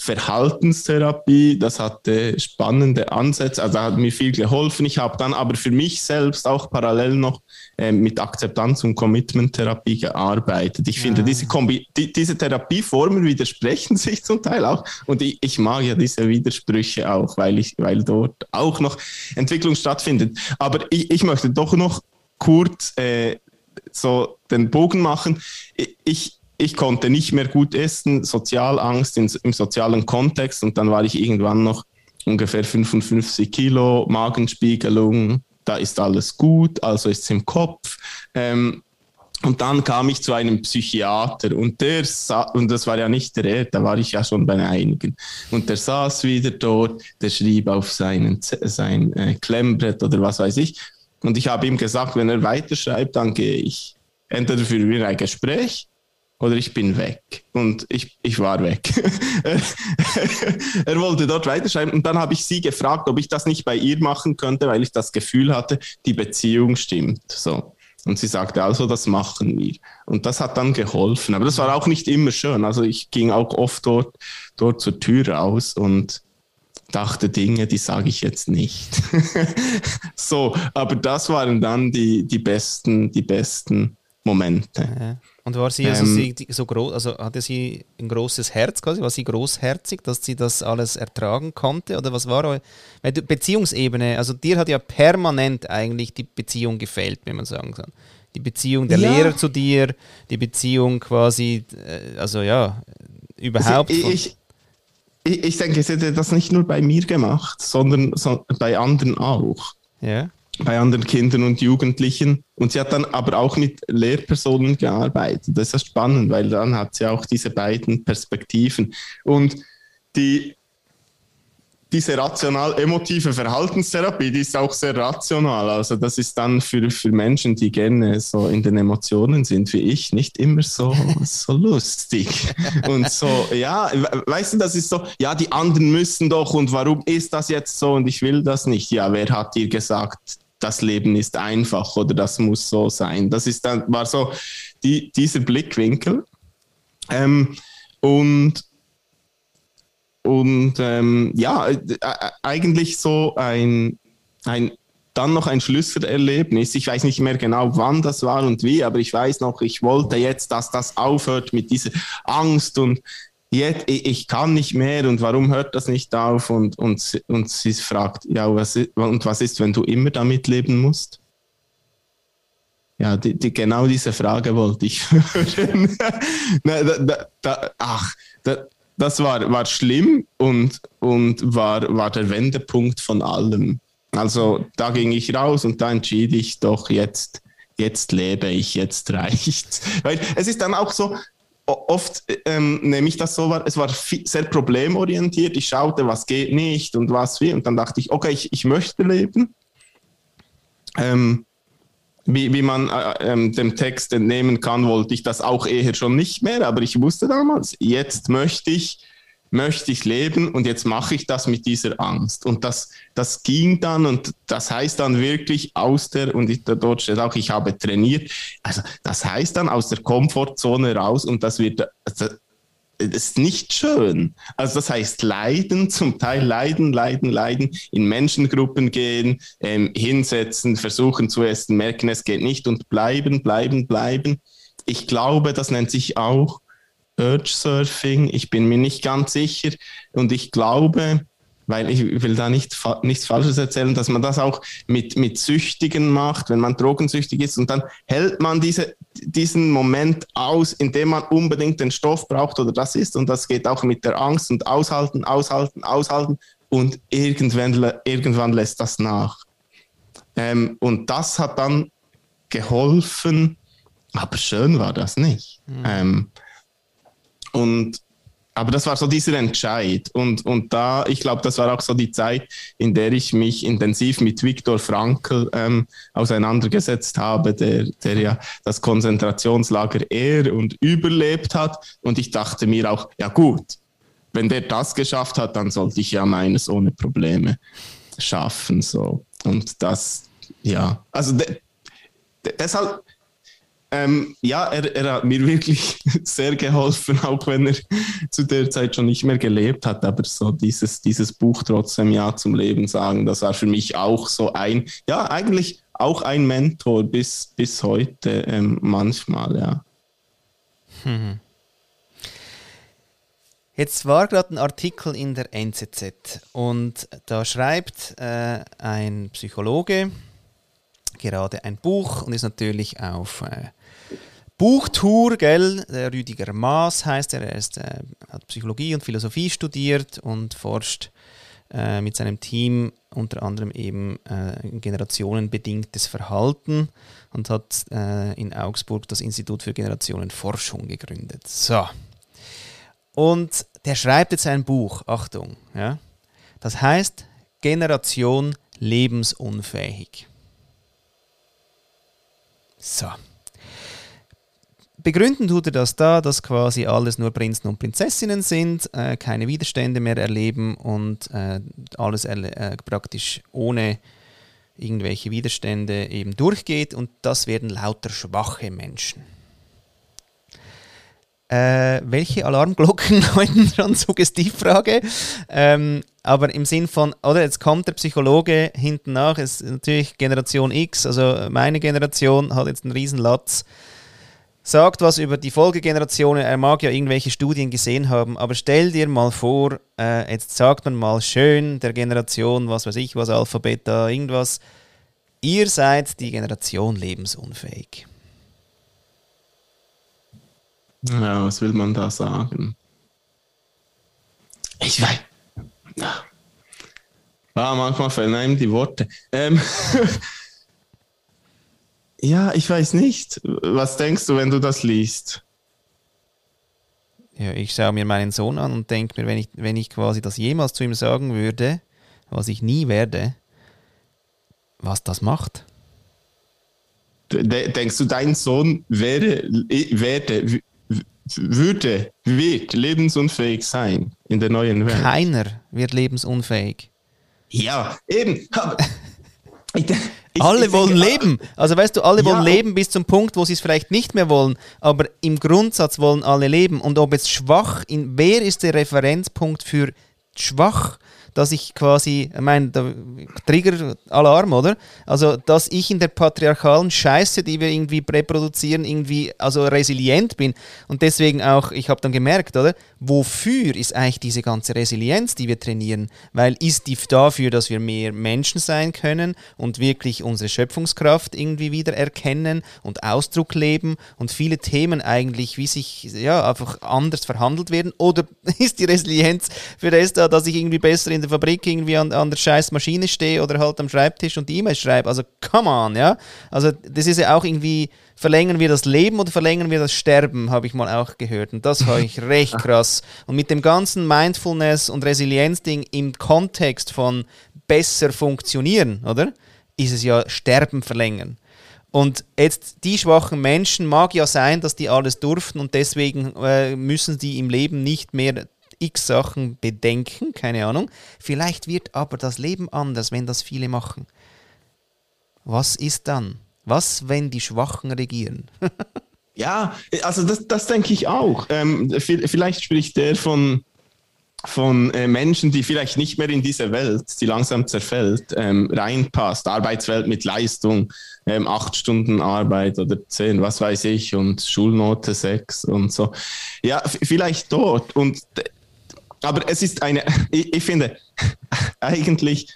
Verhaltenstherapie. Das hatte spannende Ansätze, also hat mir viel geholfen. Ich habe dann aber für mich selbst auch parallel noch äh, mit Akzeptanz- und Commitment-Therapie gearbeitet. Ich ja. finde, diese, Kombi die, diese Therapieformen widersprechen sich zum Teil auch und ich, ich mag ja diese Widersprüche auch, weil, ich, weil dort auch noch Entwicklung stattfindet. Aber ich, ich möchte doch noch kurz äh, so den Bogen machen. Ich, ich konnte nicht mehr gut essen, Sozialangst in, im sozialen Kontext und dann war ich irgendwann noch ungefähr 55 Kilo, Magenspiegelung, da ist alles gut, also ist es im Kopf. Ähm, und dann kam ich zu einem Psychiater und der und das war ja nicht der, da war ich ja schon bei einigen. Und der saß wieder dort, der schrieb auf seinen, sein äh, Klemmbrett oder was weiß ich. Und ich habe ihm gesagt, wenn er weiterschreibt, dann gehe ich. Entweder für ein Gespräch oder ich bin weg. Und ich, ich war weg. er wollte dort weiterschreiben und dann habe ich sie gefragt, ob ich das nicht bei ihr machen könnte, weil ich das Gefühl hatte, die Beziehung stimmt. So. Und sie sagte also, das machen wir. Und das hat dann geholfen. Aber das war auch nicht immer schön. Also ich ging auch oft dort, dort zur Tür raus und dachte Dinge, die sage ich jetzt nicht. so, aber das waren dann die, die besten, die besten Momente. Ja. Und war sie also ähm, sie, so groß, also hatte sie ein großes Herz quasi, war sie großherzig, dass sie das alles ertragen konnte? Oder was war weil Beziehungsebene, also dir hat ja permanent eigentlich die Beziehung gefällt, wenn man sagen kann. Die Beziehung der ja. Lehrer zu dir, die Beziehung quasi, äh, also ja, überhaupt. Ich, ich, ich, ich denke, sie hätte das nicht nur bei mir gemacht, sondern so, bei anderen auch. Ja bei anderen Kindern und Jugendlichen. Und sie hat dann aber auch mit Lehrpersonen gearbeitet. Das ist spannend, weil dann hat sie auch diese beiden Perspektiven. Und die diese rational-emotive Verhaltenstherapie, die ist auch sehr rational. Also das ist dann für, für Menschen, die gerne so in den Emotionen sind wie ich, nicht immer so, so lustig. Und so, ja, weißt du, das ist so, ja, die anderen müssen doch und warum ist das jetzt so und ich will das nicht. Ja, wer hat dir gesagt, das Leben ist einfach oder das muss so sein? Das ist dann, war so die, dieser Blickwinkel. Ähm, und und ähm, ja, äh, äh, eigentlich so ein, ein, dann noch ein Schlüsselerlebnis. Ich weiß nicht mehr genau, wann das war und wie, aber ich weiß noch, ich wollte jetzt, dass das aufhört mit dieser Angst und jetzt, ich kann nicht mehr und warum hört das nicht auf? Und, und, und sie fragt, ja, was ist, und was ist, wenn du immer damit leben musst? Ja, die, die, genau diese Frage wollte ich hören. da, da, da, ach, das war, war schlimm und, und war, war der Wendepunkt von allem. Also da ging ich raus und da entschied ich doch jetzt, jetzt lebe ich, jetzt reicht's. Weil es ist dann auch so, oft ähm, nehme ich das so war, es war sehr problemorientiert. Ich schaute, was geht nicht und was wie. Und dann dachte ich, okay, ich, ich möchte leben. Ähm, wie, wie man äh, ähm, dem Text entnehmen kann, wollte ich das auch eher schon nicht mehr, aber ich wusste damals, jetzt möchte ich, möchte ich leben und jetzt mache ich das mit dieser Angst. Und das, das ging dann und das heißt dann wirklich aus der, und ich, dort steht auch, ich habe trainiert, also das heißt dann aus der Komfortzone raus und das wird, das ist nicht schön. Also das heißt leiden, zum Teil leiden, leiden, leiden, in Menschengruppen gehen, ähm, hinsetzen, versuchen zu essen, merken, es geht nicht und bleiben, bleiben, bleiben. Ich glaube, das nennt sich auch Urge Surfing. Ich bin mir nicht ganz sicher und ich glaube, weil ich will da nicht, nichts Falsches erzählen, dass man das auch mit, mit Süchtigen macht, wenn man drogensüchtig ist und dann hält man diese, diesen Moment aus, in dem man unbedingt den Stoff braucht oder das ist und das geht auch mit der Angst und aushalten, aushalten, aushalten und irgendwann, irgendwann lässt das nach. Ähm, und das hat dann geholfen, aber schön war das nicht. Mhm. Ähm, und aber das war so dieser Entscheid. Und, und da, ich glaube, das war auch so die Zeit, in der ich mich intensiv mit Viktor Frankl ähm, auseinandergesetzt habe, der, der ja das Konzentrationslager er und überlebt hat. Und ich dachte mir auch, ja gut, wenn der das geschafft hat, dann sollte ich ja meines ohne Probleme schaffen. So. Und das, ja, also de, de, deshalb ähm, ja, er, er, hat mir wirklich sehr geholfen, auch wenn er zu der Zeit schon nicht mehr gelebt hat. Aber so dieses, dieses Buch trotzdem Ja zum Leben sagen, das war für mich auch so ein, ja, eigentlich auch ein Mentor bis, bis heute ähm, manchmal, ja. Hm. Jetzt war gerade ein Artikel in der NZZ und da schreibt äh, ein Psychologe gerade ein Buch und ist natürlich auf äh, Buchtour, gell? Der Rüdiger Maas heißt er. Er ist, äh, hat Psychologie und Philosophie studiert und forscht äh, mit seinem Team unter anderem eben äh, generationenbedingtes Verhalten und hat äh, in Augsburg das Institut für Generationenforschung gegründet. So. Und der schreibt jetzt ein Buch, Achtung, ja? das heißt Generation lebensunfähig. So. Begründen tut er das da, dass quasi alles nur Prinzen und Prinzessinnen sind, äh, keine Widerstände mehr erleben und äh, alles äh, praktisch ohne irgendwelche Widerstände eben durchgeht und das werden lauter schwache Menschen. Äh, welche Alarmglocken läuten dran? Suggestivfrage. Ähm, aber im Sinn von, oder jetzt kommt der Psychologe hinten nach, ist natürlich Generation X, also meine Generation hat jetzt einen riesen Latz sagt was über die Folgegenerationen. Er mag ja irgendwelche Studien gesehen haben, aber stell dir mal vor, äh, jetzt sagt man mal schön der Generation, was weiß ich, was Alpha, Beta, irgendwas. Ihr seid die Generation lebensunfähig. Ja, was will man da sagen? Ich weiß. Ah, manchmal fehlen einem die Worte. Ähm Ja, ich weiß nicht. Was denkst du, wenn du das liest? Ja, ich schaue mir meinen Sohn an und denke mir, wenn ich, wenn ich quasi das jemals zu ihm sagen würde, was ich nie werde, was das macht. Denkst du, dein Sohn wäre, werde, würde, wird lebensunfähig sein in der neuen Welt? Keiner wird lebensunfähig. Ja, eben. ich, ich, alle ich wollen denke, leben. Also weißt du, alle wollen leben bis zum Punkt, wo sie es vielleicht nicht mehr wollen. Aber im Grundsatz wollen alle leben. Und ob es schwach, in, wer ist der Referenzpunkt für schwach? Dass ich quasi, ich meine, Trigger-Alarm, oder? Also, dass ich in der patriarchalen Scheiße, die wir irgendwie reproduzieren, irgendwie also resilient bin. Und deswegen auch, ich habe dann gemerkt, oder? Wofür ist eigentlich diese ganze Resilienz, die wir trainieren? Weil ist die dafür, dass wir mehr Menschen sein können und wirklich unsere Schöpfungskraft irgendwie wieder erkennen und Ausdruck leben und viele Themen eigentlich, wie sich ja einfach anders verhandelt werden? Oder ist die Resilienz für das da, dass ich irgendwie besser in der Fabrik irgendwie an, an der scheiß Maschine stehe oder halt am Schreibtisch und die E-Mails schreibe. Also, come on, ja. Also, das ist ja auch irgendwie, verlängern wir das Leben oder verlängern wir das Sterben, habe ich mal auch gehört. Und das habe ich recht krass. Und mit dem ganzen Mindfulness- und Resilienz-Ding im Kontext von besser funktionieren, oder? Ist es ja Sterben verlängern. Und jetzt die schwachen Menschen mag ja sein, dass die alles durften und deswegen äh, müssen sie im Leben nicht mehr x Sachen bedenken, keine Ahnung. Vielleicht wird aber das Leben anders, wenn das viele machen. Was ist dann? Was, wenn die Schwachen regieren? ja, also das, das denke ich auch. Ähm, vielleicht spricht der von, von äh, Menschen, die vielleicht nicht mehr in diese Welt, die langsam zerfällt, ähm, reinpasst. Arbeitswelt mit Leistung, ähm, acht Stunden Arbeit oder zehn, was weiß ich, und Schulnote sechs und so. Ja, vielleicht dort. Und aber es ist eine, ich, ich finde, eigentlich,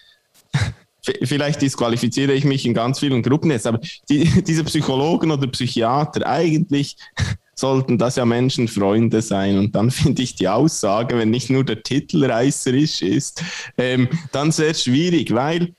vielleicht disqualifiziere ich mich in ganz vielen Gruppen jetzt, aber die, diese Psychologen oder Psychiater, eigentlich sollten das ja Menschenfreunde sein. Und dann finde ich die Aussage, wenn nicht nur der Titel reißerisch ist, ähm, dann sehr schwierig, weil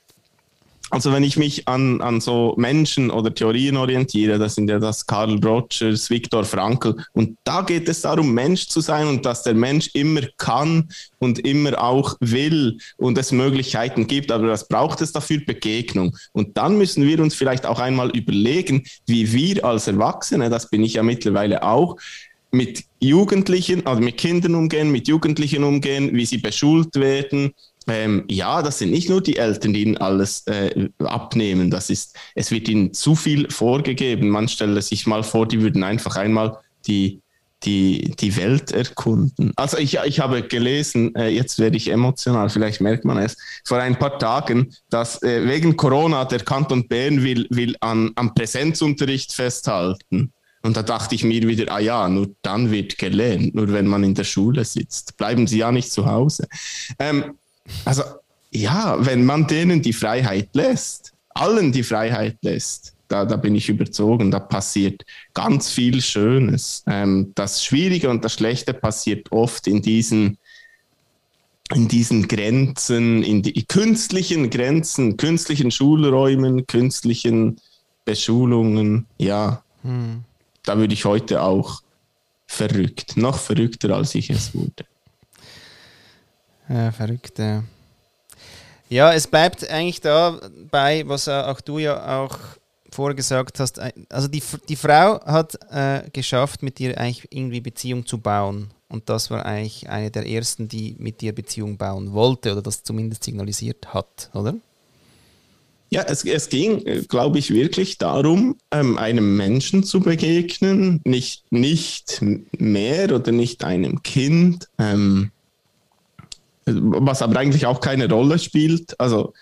also wenn ich mich an, an so Menschen oder Theorien orientiere, das sind ja das Karl Rogers, Viktor Frankl, und da geht es darum, Mensch zu sein und dass der Mensch immer kann und immer auch will und es Möglichkeiten gibt, aber das braucht es dafür Begegnung. Und dann müssen wir uns vielleicht auch einmal überlegen, wie wir als Erwachsene, das bin ich ja mittlerweile auch, mit Jugendlichen, also mit Kindern umgehen, mit Jugendlichen umgehen, wie sie beschult werden, ähm, ja, das sind nicht nur die Eltern, die ihnen alles äh, abnehmen. Das ist, es wird ihnen zu viel vorgegeben. Man stelle sich mal vor, die würden einfach einmal die, die, die Welt erkunden. Also ich, ich habe gelesen, äh, jetzt werde ich emotional, vielleicht merkt man es, vor ein paar Tagen, dass äh, wegen Corona der Kanton Bern will, will an, am Präsenzunterricht festhalten. Und da dachte ich mir wieder, ah ja, nur dann wird gelernt, nur wenn man in der Schule sitzt. Bleiben Sie ja nicht zu Hause. Ähm, also ja, wenn man denen die Freiheit lässt, allen die Freiheit lässt, da, da bin ich überzogen, da passiert ganz viel Schönes. Ähm, das Schwierige und das Schlechte passiert oft in diesen, in diesen Grenzen, in die künstlichen Grenzen, künstlichen Schulräumen, künstlichen Beschulungen. Ja, hm. da würde ich heute auch verrückt, noch verrückter als ich es wurde. Ja, verrückt, ja. Ja, es bleibt eigentlich dabei, was auch du ja auch vorgesagt hast. Also die, die Frau hat äh, geschafft, mit dir eigentlich irgendwie Beziehung zu bauen. Und das war eigentlich eine der ersten, die mit dir Beziehung bauen wollte oder das zumindest signalisiert hat, oder? Ja, es, es ging, äh, glaube ich, wirklich darum, ähm, einem Menschen zu begegnen, nicht, nicht mehr oder nicht einem Kind. Ähm, was aber eigentlich auch keine Rolle spielt. Also,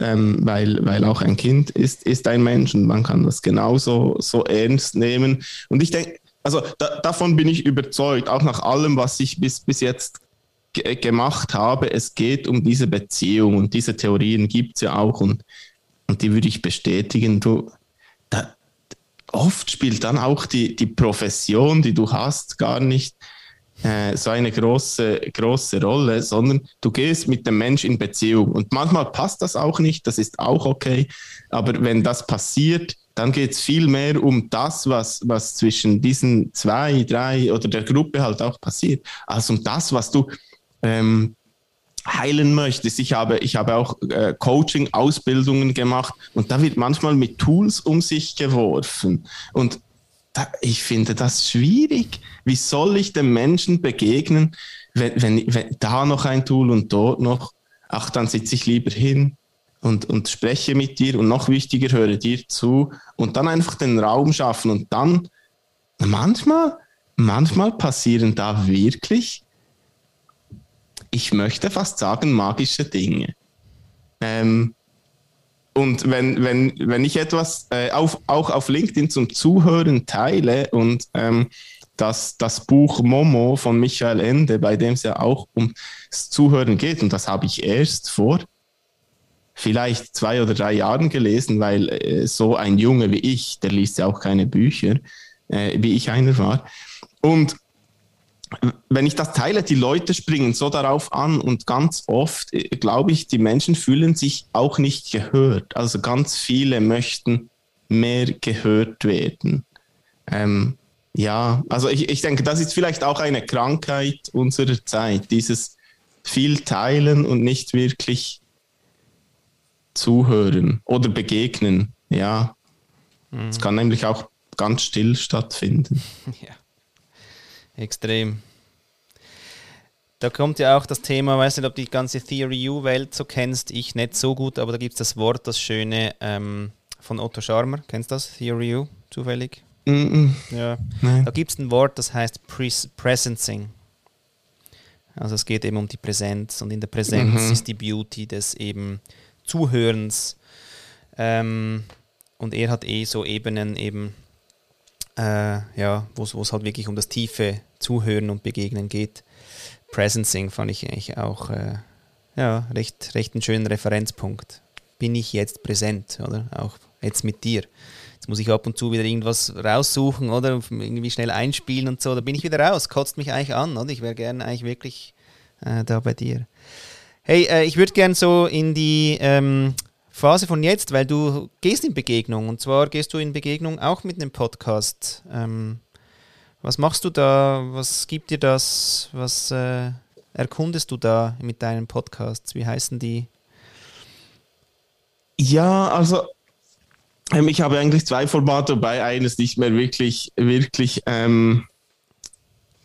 ähm, weil, weil auch ein Kind ist, ist ein Mensch und man kann das genauso so ernst nehmen. Und ich denke, also da, davon bin ich überzeugt, auch nach allem, was ich bis, bis jetzt gemacht habe, es geht um diese Beziehung und diese Theorien gibt es ja auch und, und die würde ich bestätigen. Du, da, oft spielt dann auch die, die Profession, die du hast, gar nicht äh, so eine große, große Rolle, sondern du gehst mit dem Mensch in Beziehung. Und manchmal passt das auch nicht, das ist auch okay. Aber wenn das passiert, dann geht es viel mehr um das, was, was zwischen diesen zwei, drei oder der Gruppe halt auch passiert, als um das, was du ähm, heilen möchtest. Ich habe, ich habe auch äh, Coaching-Ausbildungen gemacht und da wird manchmal mit Tools um sich geworfen. Und ich finde das schwierig. Wie soll ich dem Menschen begegnen, wenn, wenn, wenn da noch ein Tool und dort noch? Ach, dann sitze ich lieber hin und, und spreche mit dir und noch wichtiger, höre dir zu und dann einfach den Raum schaffen und dann manchmal, manchmal passieren da wirklich, ich möchte fast sagen, magische Dinge. Ähm, und wenn, wenn, wenn ich etwas äh, auf, auch auf LinkedIn zum Zuhören teile und ähm, das, das Buch Momo von Michael Ende, bei dem es ja auch ums Zuhören geht, und das habe ich erst vor vielleicht zwei oder drei Jahren gelesen, weil äh, so ein Junge wie ich, der liest ja auch keine Bücher, äh, wie ich einer war. Und wenn ich das teile, die Leute springen so darauf an und ganz oft, äh, glaube ich, die Menschen fühlen sich auch nicht gehört. Also ganz viele möchten mehr gehört werden. Ähm, ja, also ich, ich denke, das ist vielleicht auch eine Krankheit unserer Zeit, dieses viel teilen und nicht wirklich zuhören oder begegnen. Ja, es mhm. kann nämlich auch ganz still stattfinden. Ja. Extrem. Da kommt ja auch das Thema, weiß nicht, ob du die ganze Theory U-Welt so kennst, ich nicht so gut, aber da gibt es das Wort, das schöne ähm, von Otto Scharmer. Kennst du das? Theory U, zufällig? Mm -mm. Ja. Nein. Da gibt es ein Wort, das heißt Pres Presencing. Also es geht eben um die Präsenz und in der Präsenz mhm. ist die Beauty des eben Zuhörens. Ähm, und er hat eh so Ebenen eben, äh, ja, wo es halt wirklich um das tiefe Zuhören und Begegnen geht. Presencing fand ich eigentlich auch äh, ja, recht, recht einen schönen Referenzpunkt. Bin ich jetzt präsent, oder? Auch jetzt mit dir. Jetzt muss ich ab und zu wieder irgendwas raussuchen, oder? Irgendwie schnell einspielen und so. Da bin ich wieder raus. Kotzt mich eigentlich an, oder? Ich wäre gerne eigentlich wirklich äh, da bei dir. Hey, äh, ich würde gerne so in die ähm, Phase von jetzt, weil du gehst in Begegnung und zwar gehst du in Begegnung auch mit einem Podcast. Ähm, was machst du da? Was gibt dir das? Was äh, erkundest du da mit deinen Podcasts? Wie heißen die? Ja, also ähm, ich habe eigentlich zwei Formate, wobei eines nicht mehr wirklich, wirklich, ähm,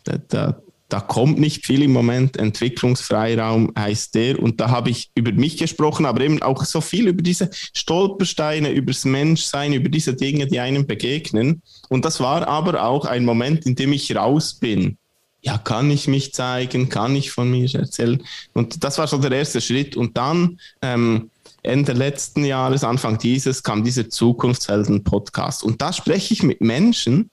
da, da, da, kommt nicht viel im Moment. Entwicklungsfreiraum heißt der. Und da habe ich über mich gesprochen, aber eben auch so viel über diese Stolpersteine, über das Menschsein, über diese Dinge, die einem begegnen. Und das war aber auch ein Moment, in dem ich raus bin. Ja, kann ich mich zeigen? Kann ich von mir erzählen? Und das war so der erste Schritt. Und dann, ähm, Ende letzten Jahres, Anfang dieses, kam dieser Zukunftshelden-Podcast. Und da spreche ich mit Menschen,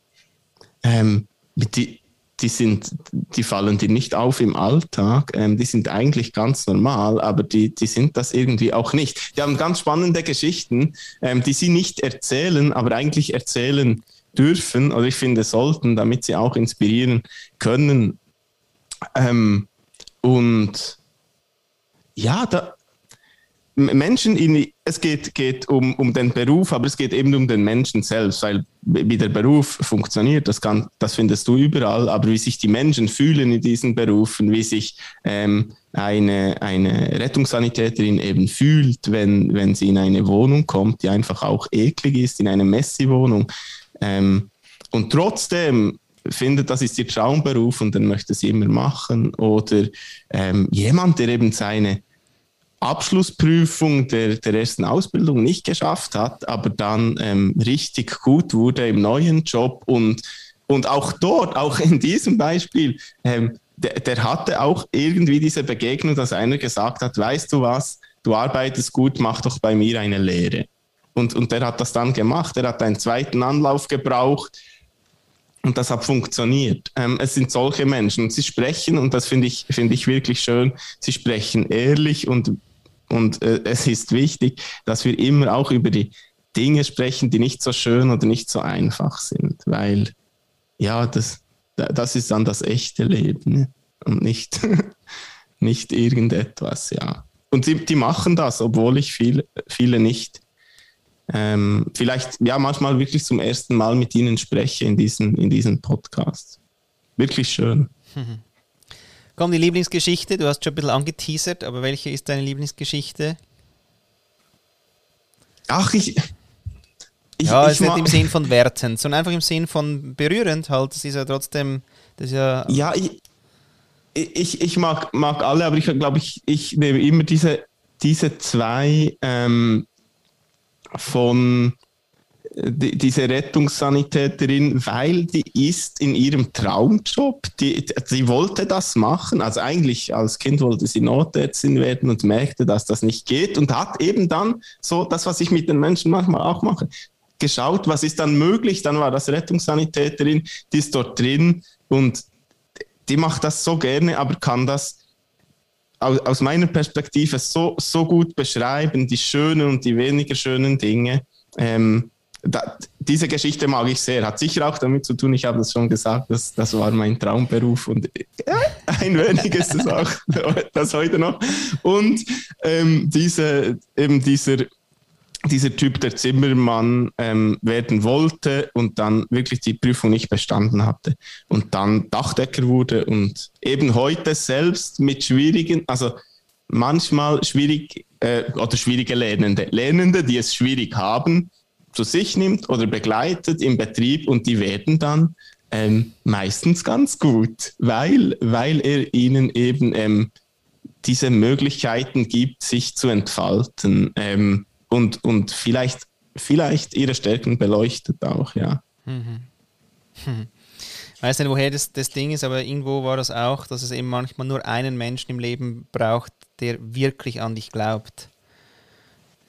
ähm, die, die, sind, die fallen dir nicht auf im Alltag, ähm, die sind eigentlich ganz normal, aber die, die sind das irgendwie auch nicht. Die haben ganz spannende Geschichten, ähm, die sie nicht erzählen, aber eigentlich erzählen dürfen, oder ich finde sollten, damit sie auch inspirieren können. Ähm, und ja, da, Menschen, in, es geht, geht um, um den Beruf, aber es geht eben um den Menschen selbst, weil wie der Beruf funktioniert, das, kann, das findest du überall, aber wie sich die Menschen fühlen in diesen Berufen, wie sich ähm, eine, eine Rettungssanitäterin eben fühlt, wenn, wenn sie in eine Wohnung kommt, die einfach auch eklig ist, in eine Messi-Wohnung. Ähm, und trotzdem findet, das ist ihr Traumberuf und dann möchte sie immer machen. Oder ähm, jemand, der eben seine Abschlussprüfung der, der ersten Ausbildung nicht geschafft hat, aber dann ähm, richtig gut wurde im neuen Job und, und auch dort, auch in diesem Beispiel, ähm, der, der hatte auch irgendwie diese Begegnung, dass einer gesagt hat, weißt du was, du arbeitest gut, mach doch bei mir eine Lehre. Und, und der hat das dann gemacht, er hat einen zweiten Anlauf gebraucht, und das hat funktioniert. Ähm, es sind solche Menschen. Sie sprechen, und das finde ich, finde ich wirklich schön, sie sprechen ehrlich und und äh, es ist wichtig, dass wir immer auch über die Dinge sprechen, die nicht so schön oder nicht so einfach sind, weil ja, das, das ist dann das echte Leben ne? und nicht, nicht irgendetwas, ja. Und die, die machen das, obwohl ich viel, viele nicht ähm, vielleicht ja manchmal wirklich zum ersten Mal mit ihnen spreche in diesen, in diesen Podcasts. Wirklich schön. Komm, die Lieblingsgeschichte, du hast schon ein bisschen angeteasert, aber welche ist deine Lieblingsgeschichte? Ach, ich. ich ja, ich ist nicht im Sinn von wertend, sondern einfach im Sinn von berührend halt. Das ist ja trotzdem. Das ist ja, ja ich, ich, ich mag, mag alle, aber ich glaube, ich, ich nehme immer diese, diese zwei ähm, von die, diese Rettungssanitäterin, weil die ist in ihrem Traumjob, die, die wollte das machen. Also eigentlich als Kind wollte sie Notärztin werden und merkte, dass das nicht geht und hat eben dann so das, was ich mit den Menschen manchmal auch mache, geschaut, was ist dann möglich. Dann war das Rettungssanitäterin, die ist dort drin und die macht das so gerne, aber kann das aus, meiner Perspektive so, so gut beschreiben, die schönen und die weniger schönen Dinge. Ähm, da, diese Geschichte mag ich sehr. Hat sicher auch damit zu tun, ich habe das schon gesagt, das, das war mein Traumberuf und äh, ein wenig ist es auch das heute noch. Und ähm, diese, eben dieser, dieser Typ, der Zimmermann ähm, werden wollte und dann wirklich die Prüfung nicht bestanden hatte und dann Dachdecker wurde und eben heute selbst mit schwierigen, also manchmal schwierig äh, oder schwierige Lernende, Lernende, die es schwierig haben, zu sich nimmt oder begleitet im Betrieb und die werden dann ähm, meistens ganz gut, weil, weil er ihnen eben ähm, diese Möglichkeiten gibt, sich zu entfalten ähm, und, und vielleicht, vielleicht ihre Stärken beleuchtet auch, ja. Mhm. Hm. Ich weiß nicht, woher das, das Ding ist, aber irgendwo war das auch, dass es eben manchmal nur einen Menschen im Leben braucht, der wirklich an dich glaubt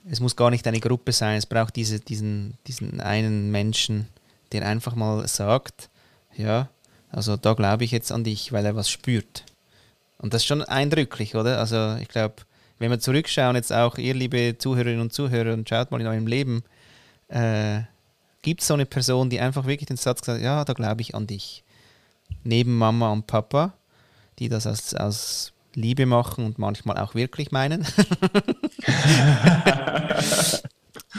es muss gar nicht eine Gruppe sein, es braucht diese, diesen, diesen einen Menschen, der einfach mal sagt, ja, also da glaube ich jetzt an dich, weil er was spürt. Und das ist schon eindrücklich, oder? Also ich glaube, wenn wir zurückschauen, jetzt auch ihr, liebe Zuhörerinnen und Zuhörer, und schaut mal in eurem Leben, äh, gibt es so eine Person, die einfach wirklich den Satz gesagt hat, ja, da glaube ich an dich. Neben Mama und Papa, die das aus, aus Liebe machen und manchmal auch wirklich meinen.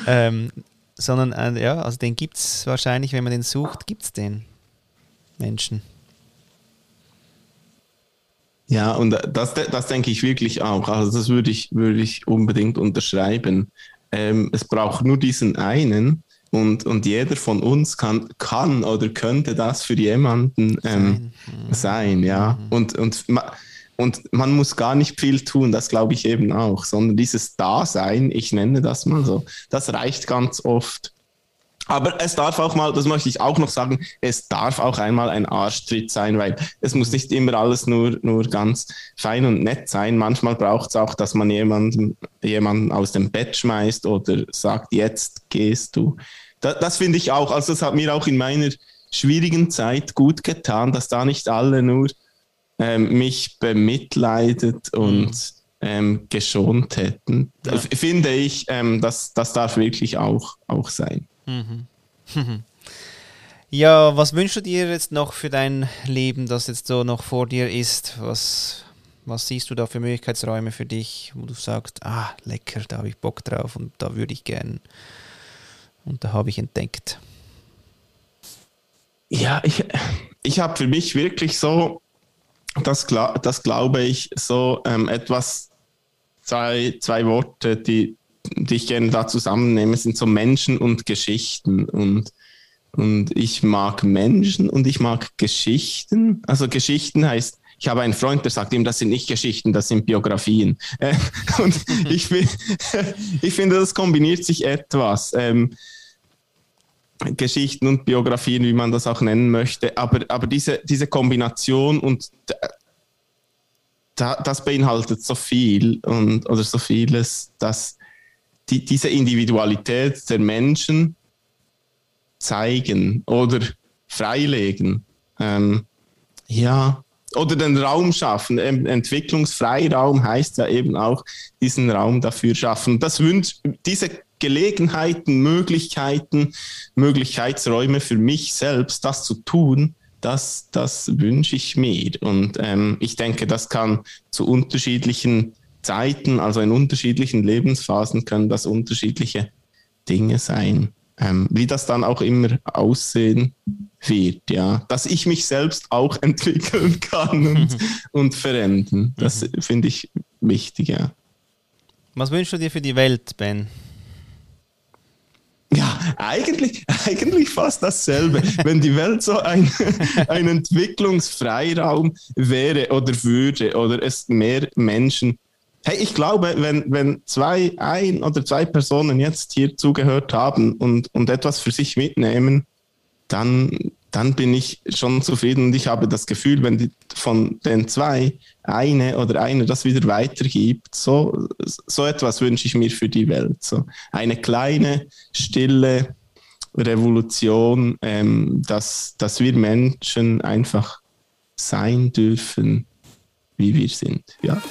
ähm, sondern äh, ja, also den gibt es wahrscheinlich, wenn man den sucht, gibt es den Menschen. Ja, und das, das denke ich wirklich auch. Also das würde ich, würde ich unbedingt unterschreiben. Ähm, es braucht nur diesen einen und, und jeder von uns kann, kann oder könnte das für jemanden ähm, sein. sein. ja. Mhm. Und, und, und man muss gar nicht viel tun, das glaube ich eben auch, sondern dieses Dasein, ich nenne das mal so, das reicht ganz oft. Aber es darf auch mal, das möchte ich auch noch sagen, es darf auch einmal ein Arschtritt sein, weil es muss nicht immer alles nur, nur ganz fein und nett sein. Manchmal braucht es auch, dass man jemanden, jemanden aus dem Bett schmeißt oder sagt, jetzt gehst du. Das, das finde ich auch, also das hat mir auch in meiner schwierigen Zeit gut getan, dass da nicht alle nur ähm, mich bemitleidet und mhm. ähm, geschont hätten. Ja. Finde ich, ähm, das, das darf wirklich auch, auch sein. Mhm. Ja, was wünschst du dir jetzt noch für dein Leben, das jetzt so noch vor dir ist? Was, was siehst du da für Möglichkeitsräume für dich, wo du sagst, ah, lecker, da habe ich Bock drauf und da würde ich gern und da habe ich entdeckt. Ja, ich, ich habe für mich wirklich so, das, das glaube ich, so ähm, etwas, zwei, zwei Worte, die, die ich gerne da zusammennehme, sind so Menschen und Geschichten. Und, und ich mag Menschen und ich mag Geschichten. Also Geschichten heißt, ich habe einen Freund, der sagt ihm, das sind nicht Geschichten, das sind Biografien. Äh, und ich, ich finde, das kombiniert sich etwas. Ähm, Geschichten und Biografien, wie man das auch nennen möchte. Aber, aber diese, diese Kombination und da, das beinhaltet so viel und, oder so vieles, dass die, diese Individualität der Menschen zeigen oder freilegen. Ähm, ja, oder den Raum schaffen. Entwicklungsfreiraum heißt ja eben auch diesen Raum dafür schaffen. Das wünscht, diese Gelegenheiten, Möglichkeiten, Möglichkeitsräume für mich selbst, das zu tun, das, das wünsche ich mir. Und ähm, ich denke, das kann zu unterschiedlichen Zeiten, also in unterschiedlichen Lebensphasen, können das unterschiedliche Dinge sein. Ähm, wie das dann auch immer aussehen wird, ja. Dass ich mich selbst auch entwickeln kann und, und verändern. Das mhm. finde ich wichtig, ja. Was wünschst du dir für die Welt, Ben? Ja, eigentlich, eigentlich fast dasselbe. Wenn die Welt so ein, ein Entwicklungsfreiraum wäre oder würde oder es mehr Menschen. Hey, ich glaube, wenn, wenn zwei, ein oder zwei Personen jetzt hier zugehört haben und, und etwas für sich mitnehmen, dann dann bin ich schon zufrieden und ich habe das Gefühl, wenn die, von den zwei eine oder einer das wieder weitergibt, so, so etwas wünsche ich mir für die Welt. So eine kleine, stille Revolution, ähm, dass, dass wir Menschen einfach sein dürfen, wie wir sind. Ja.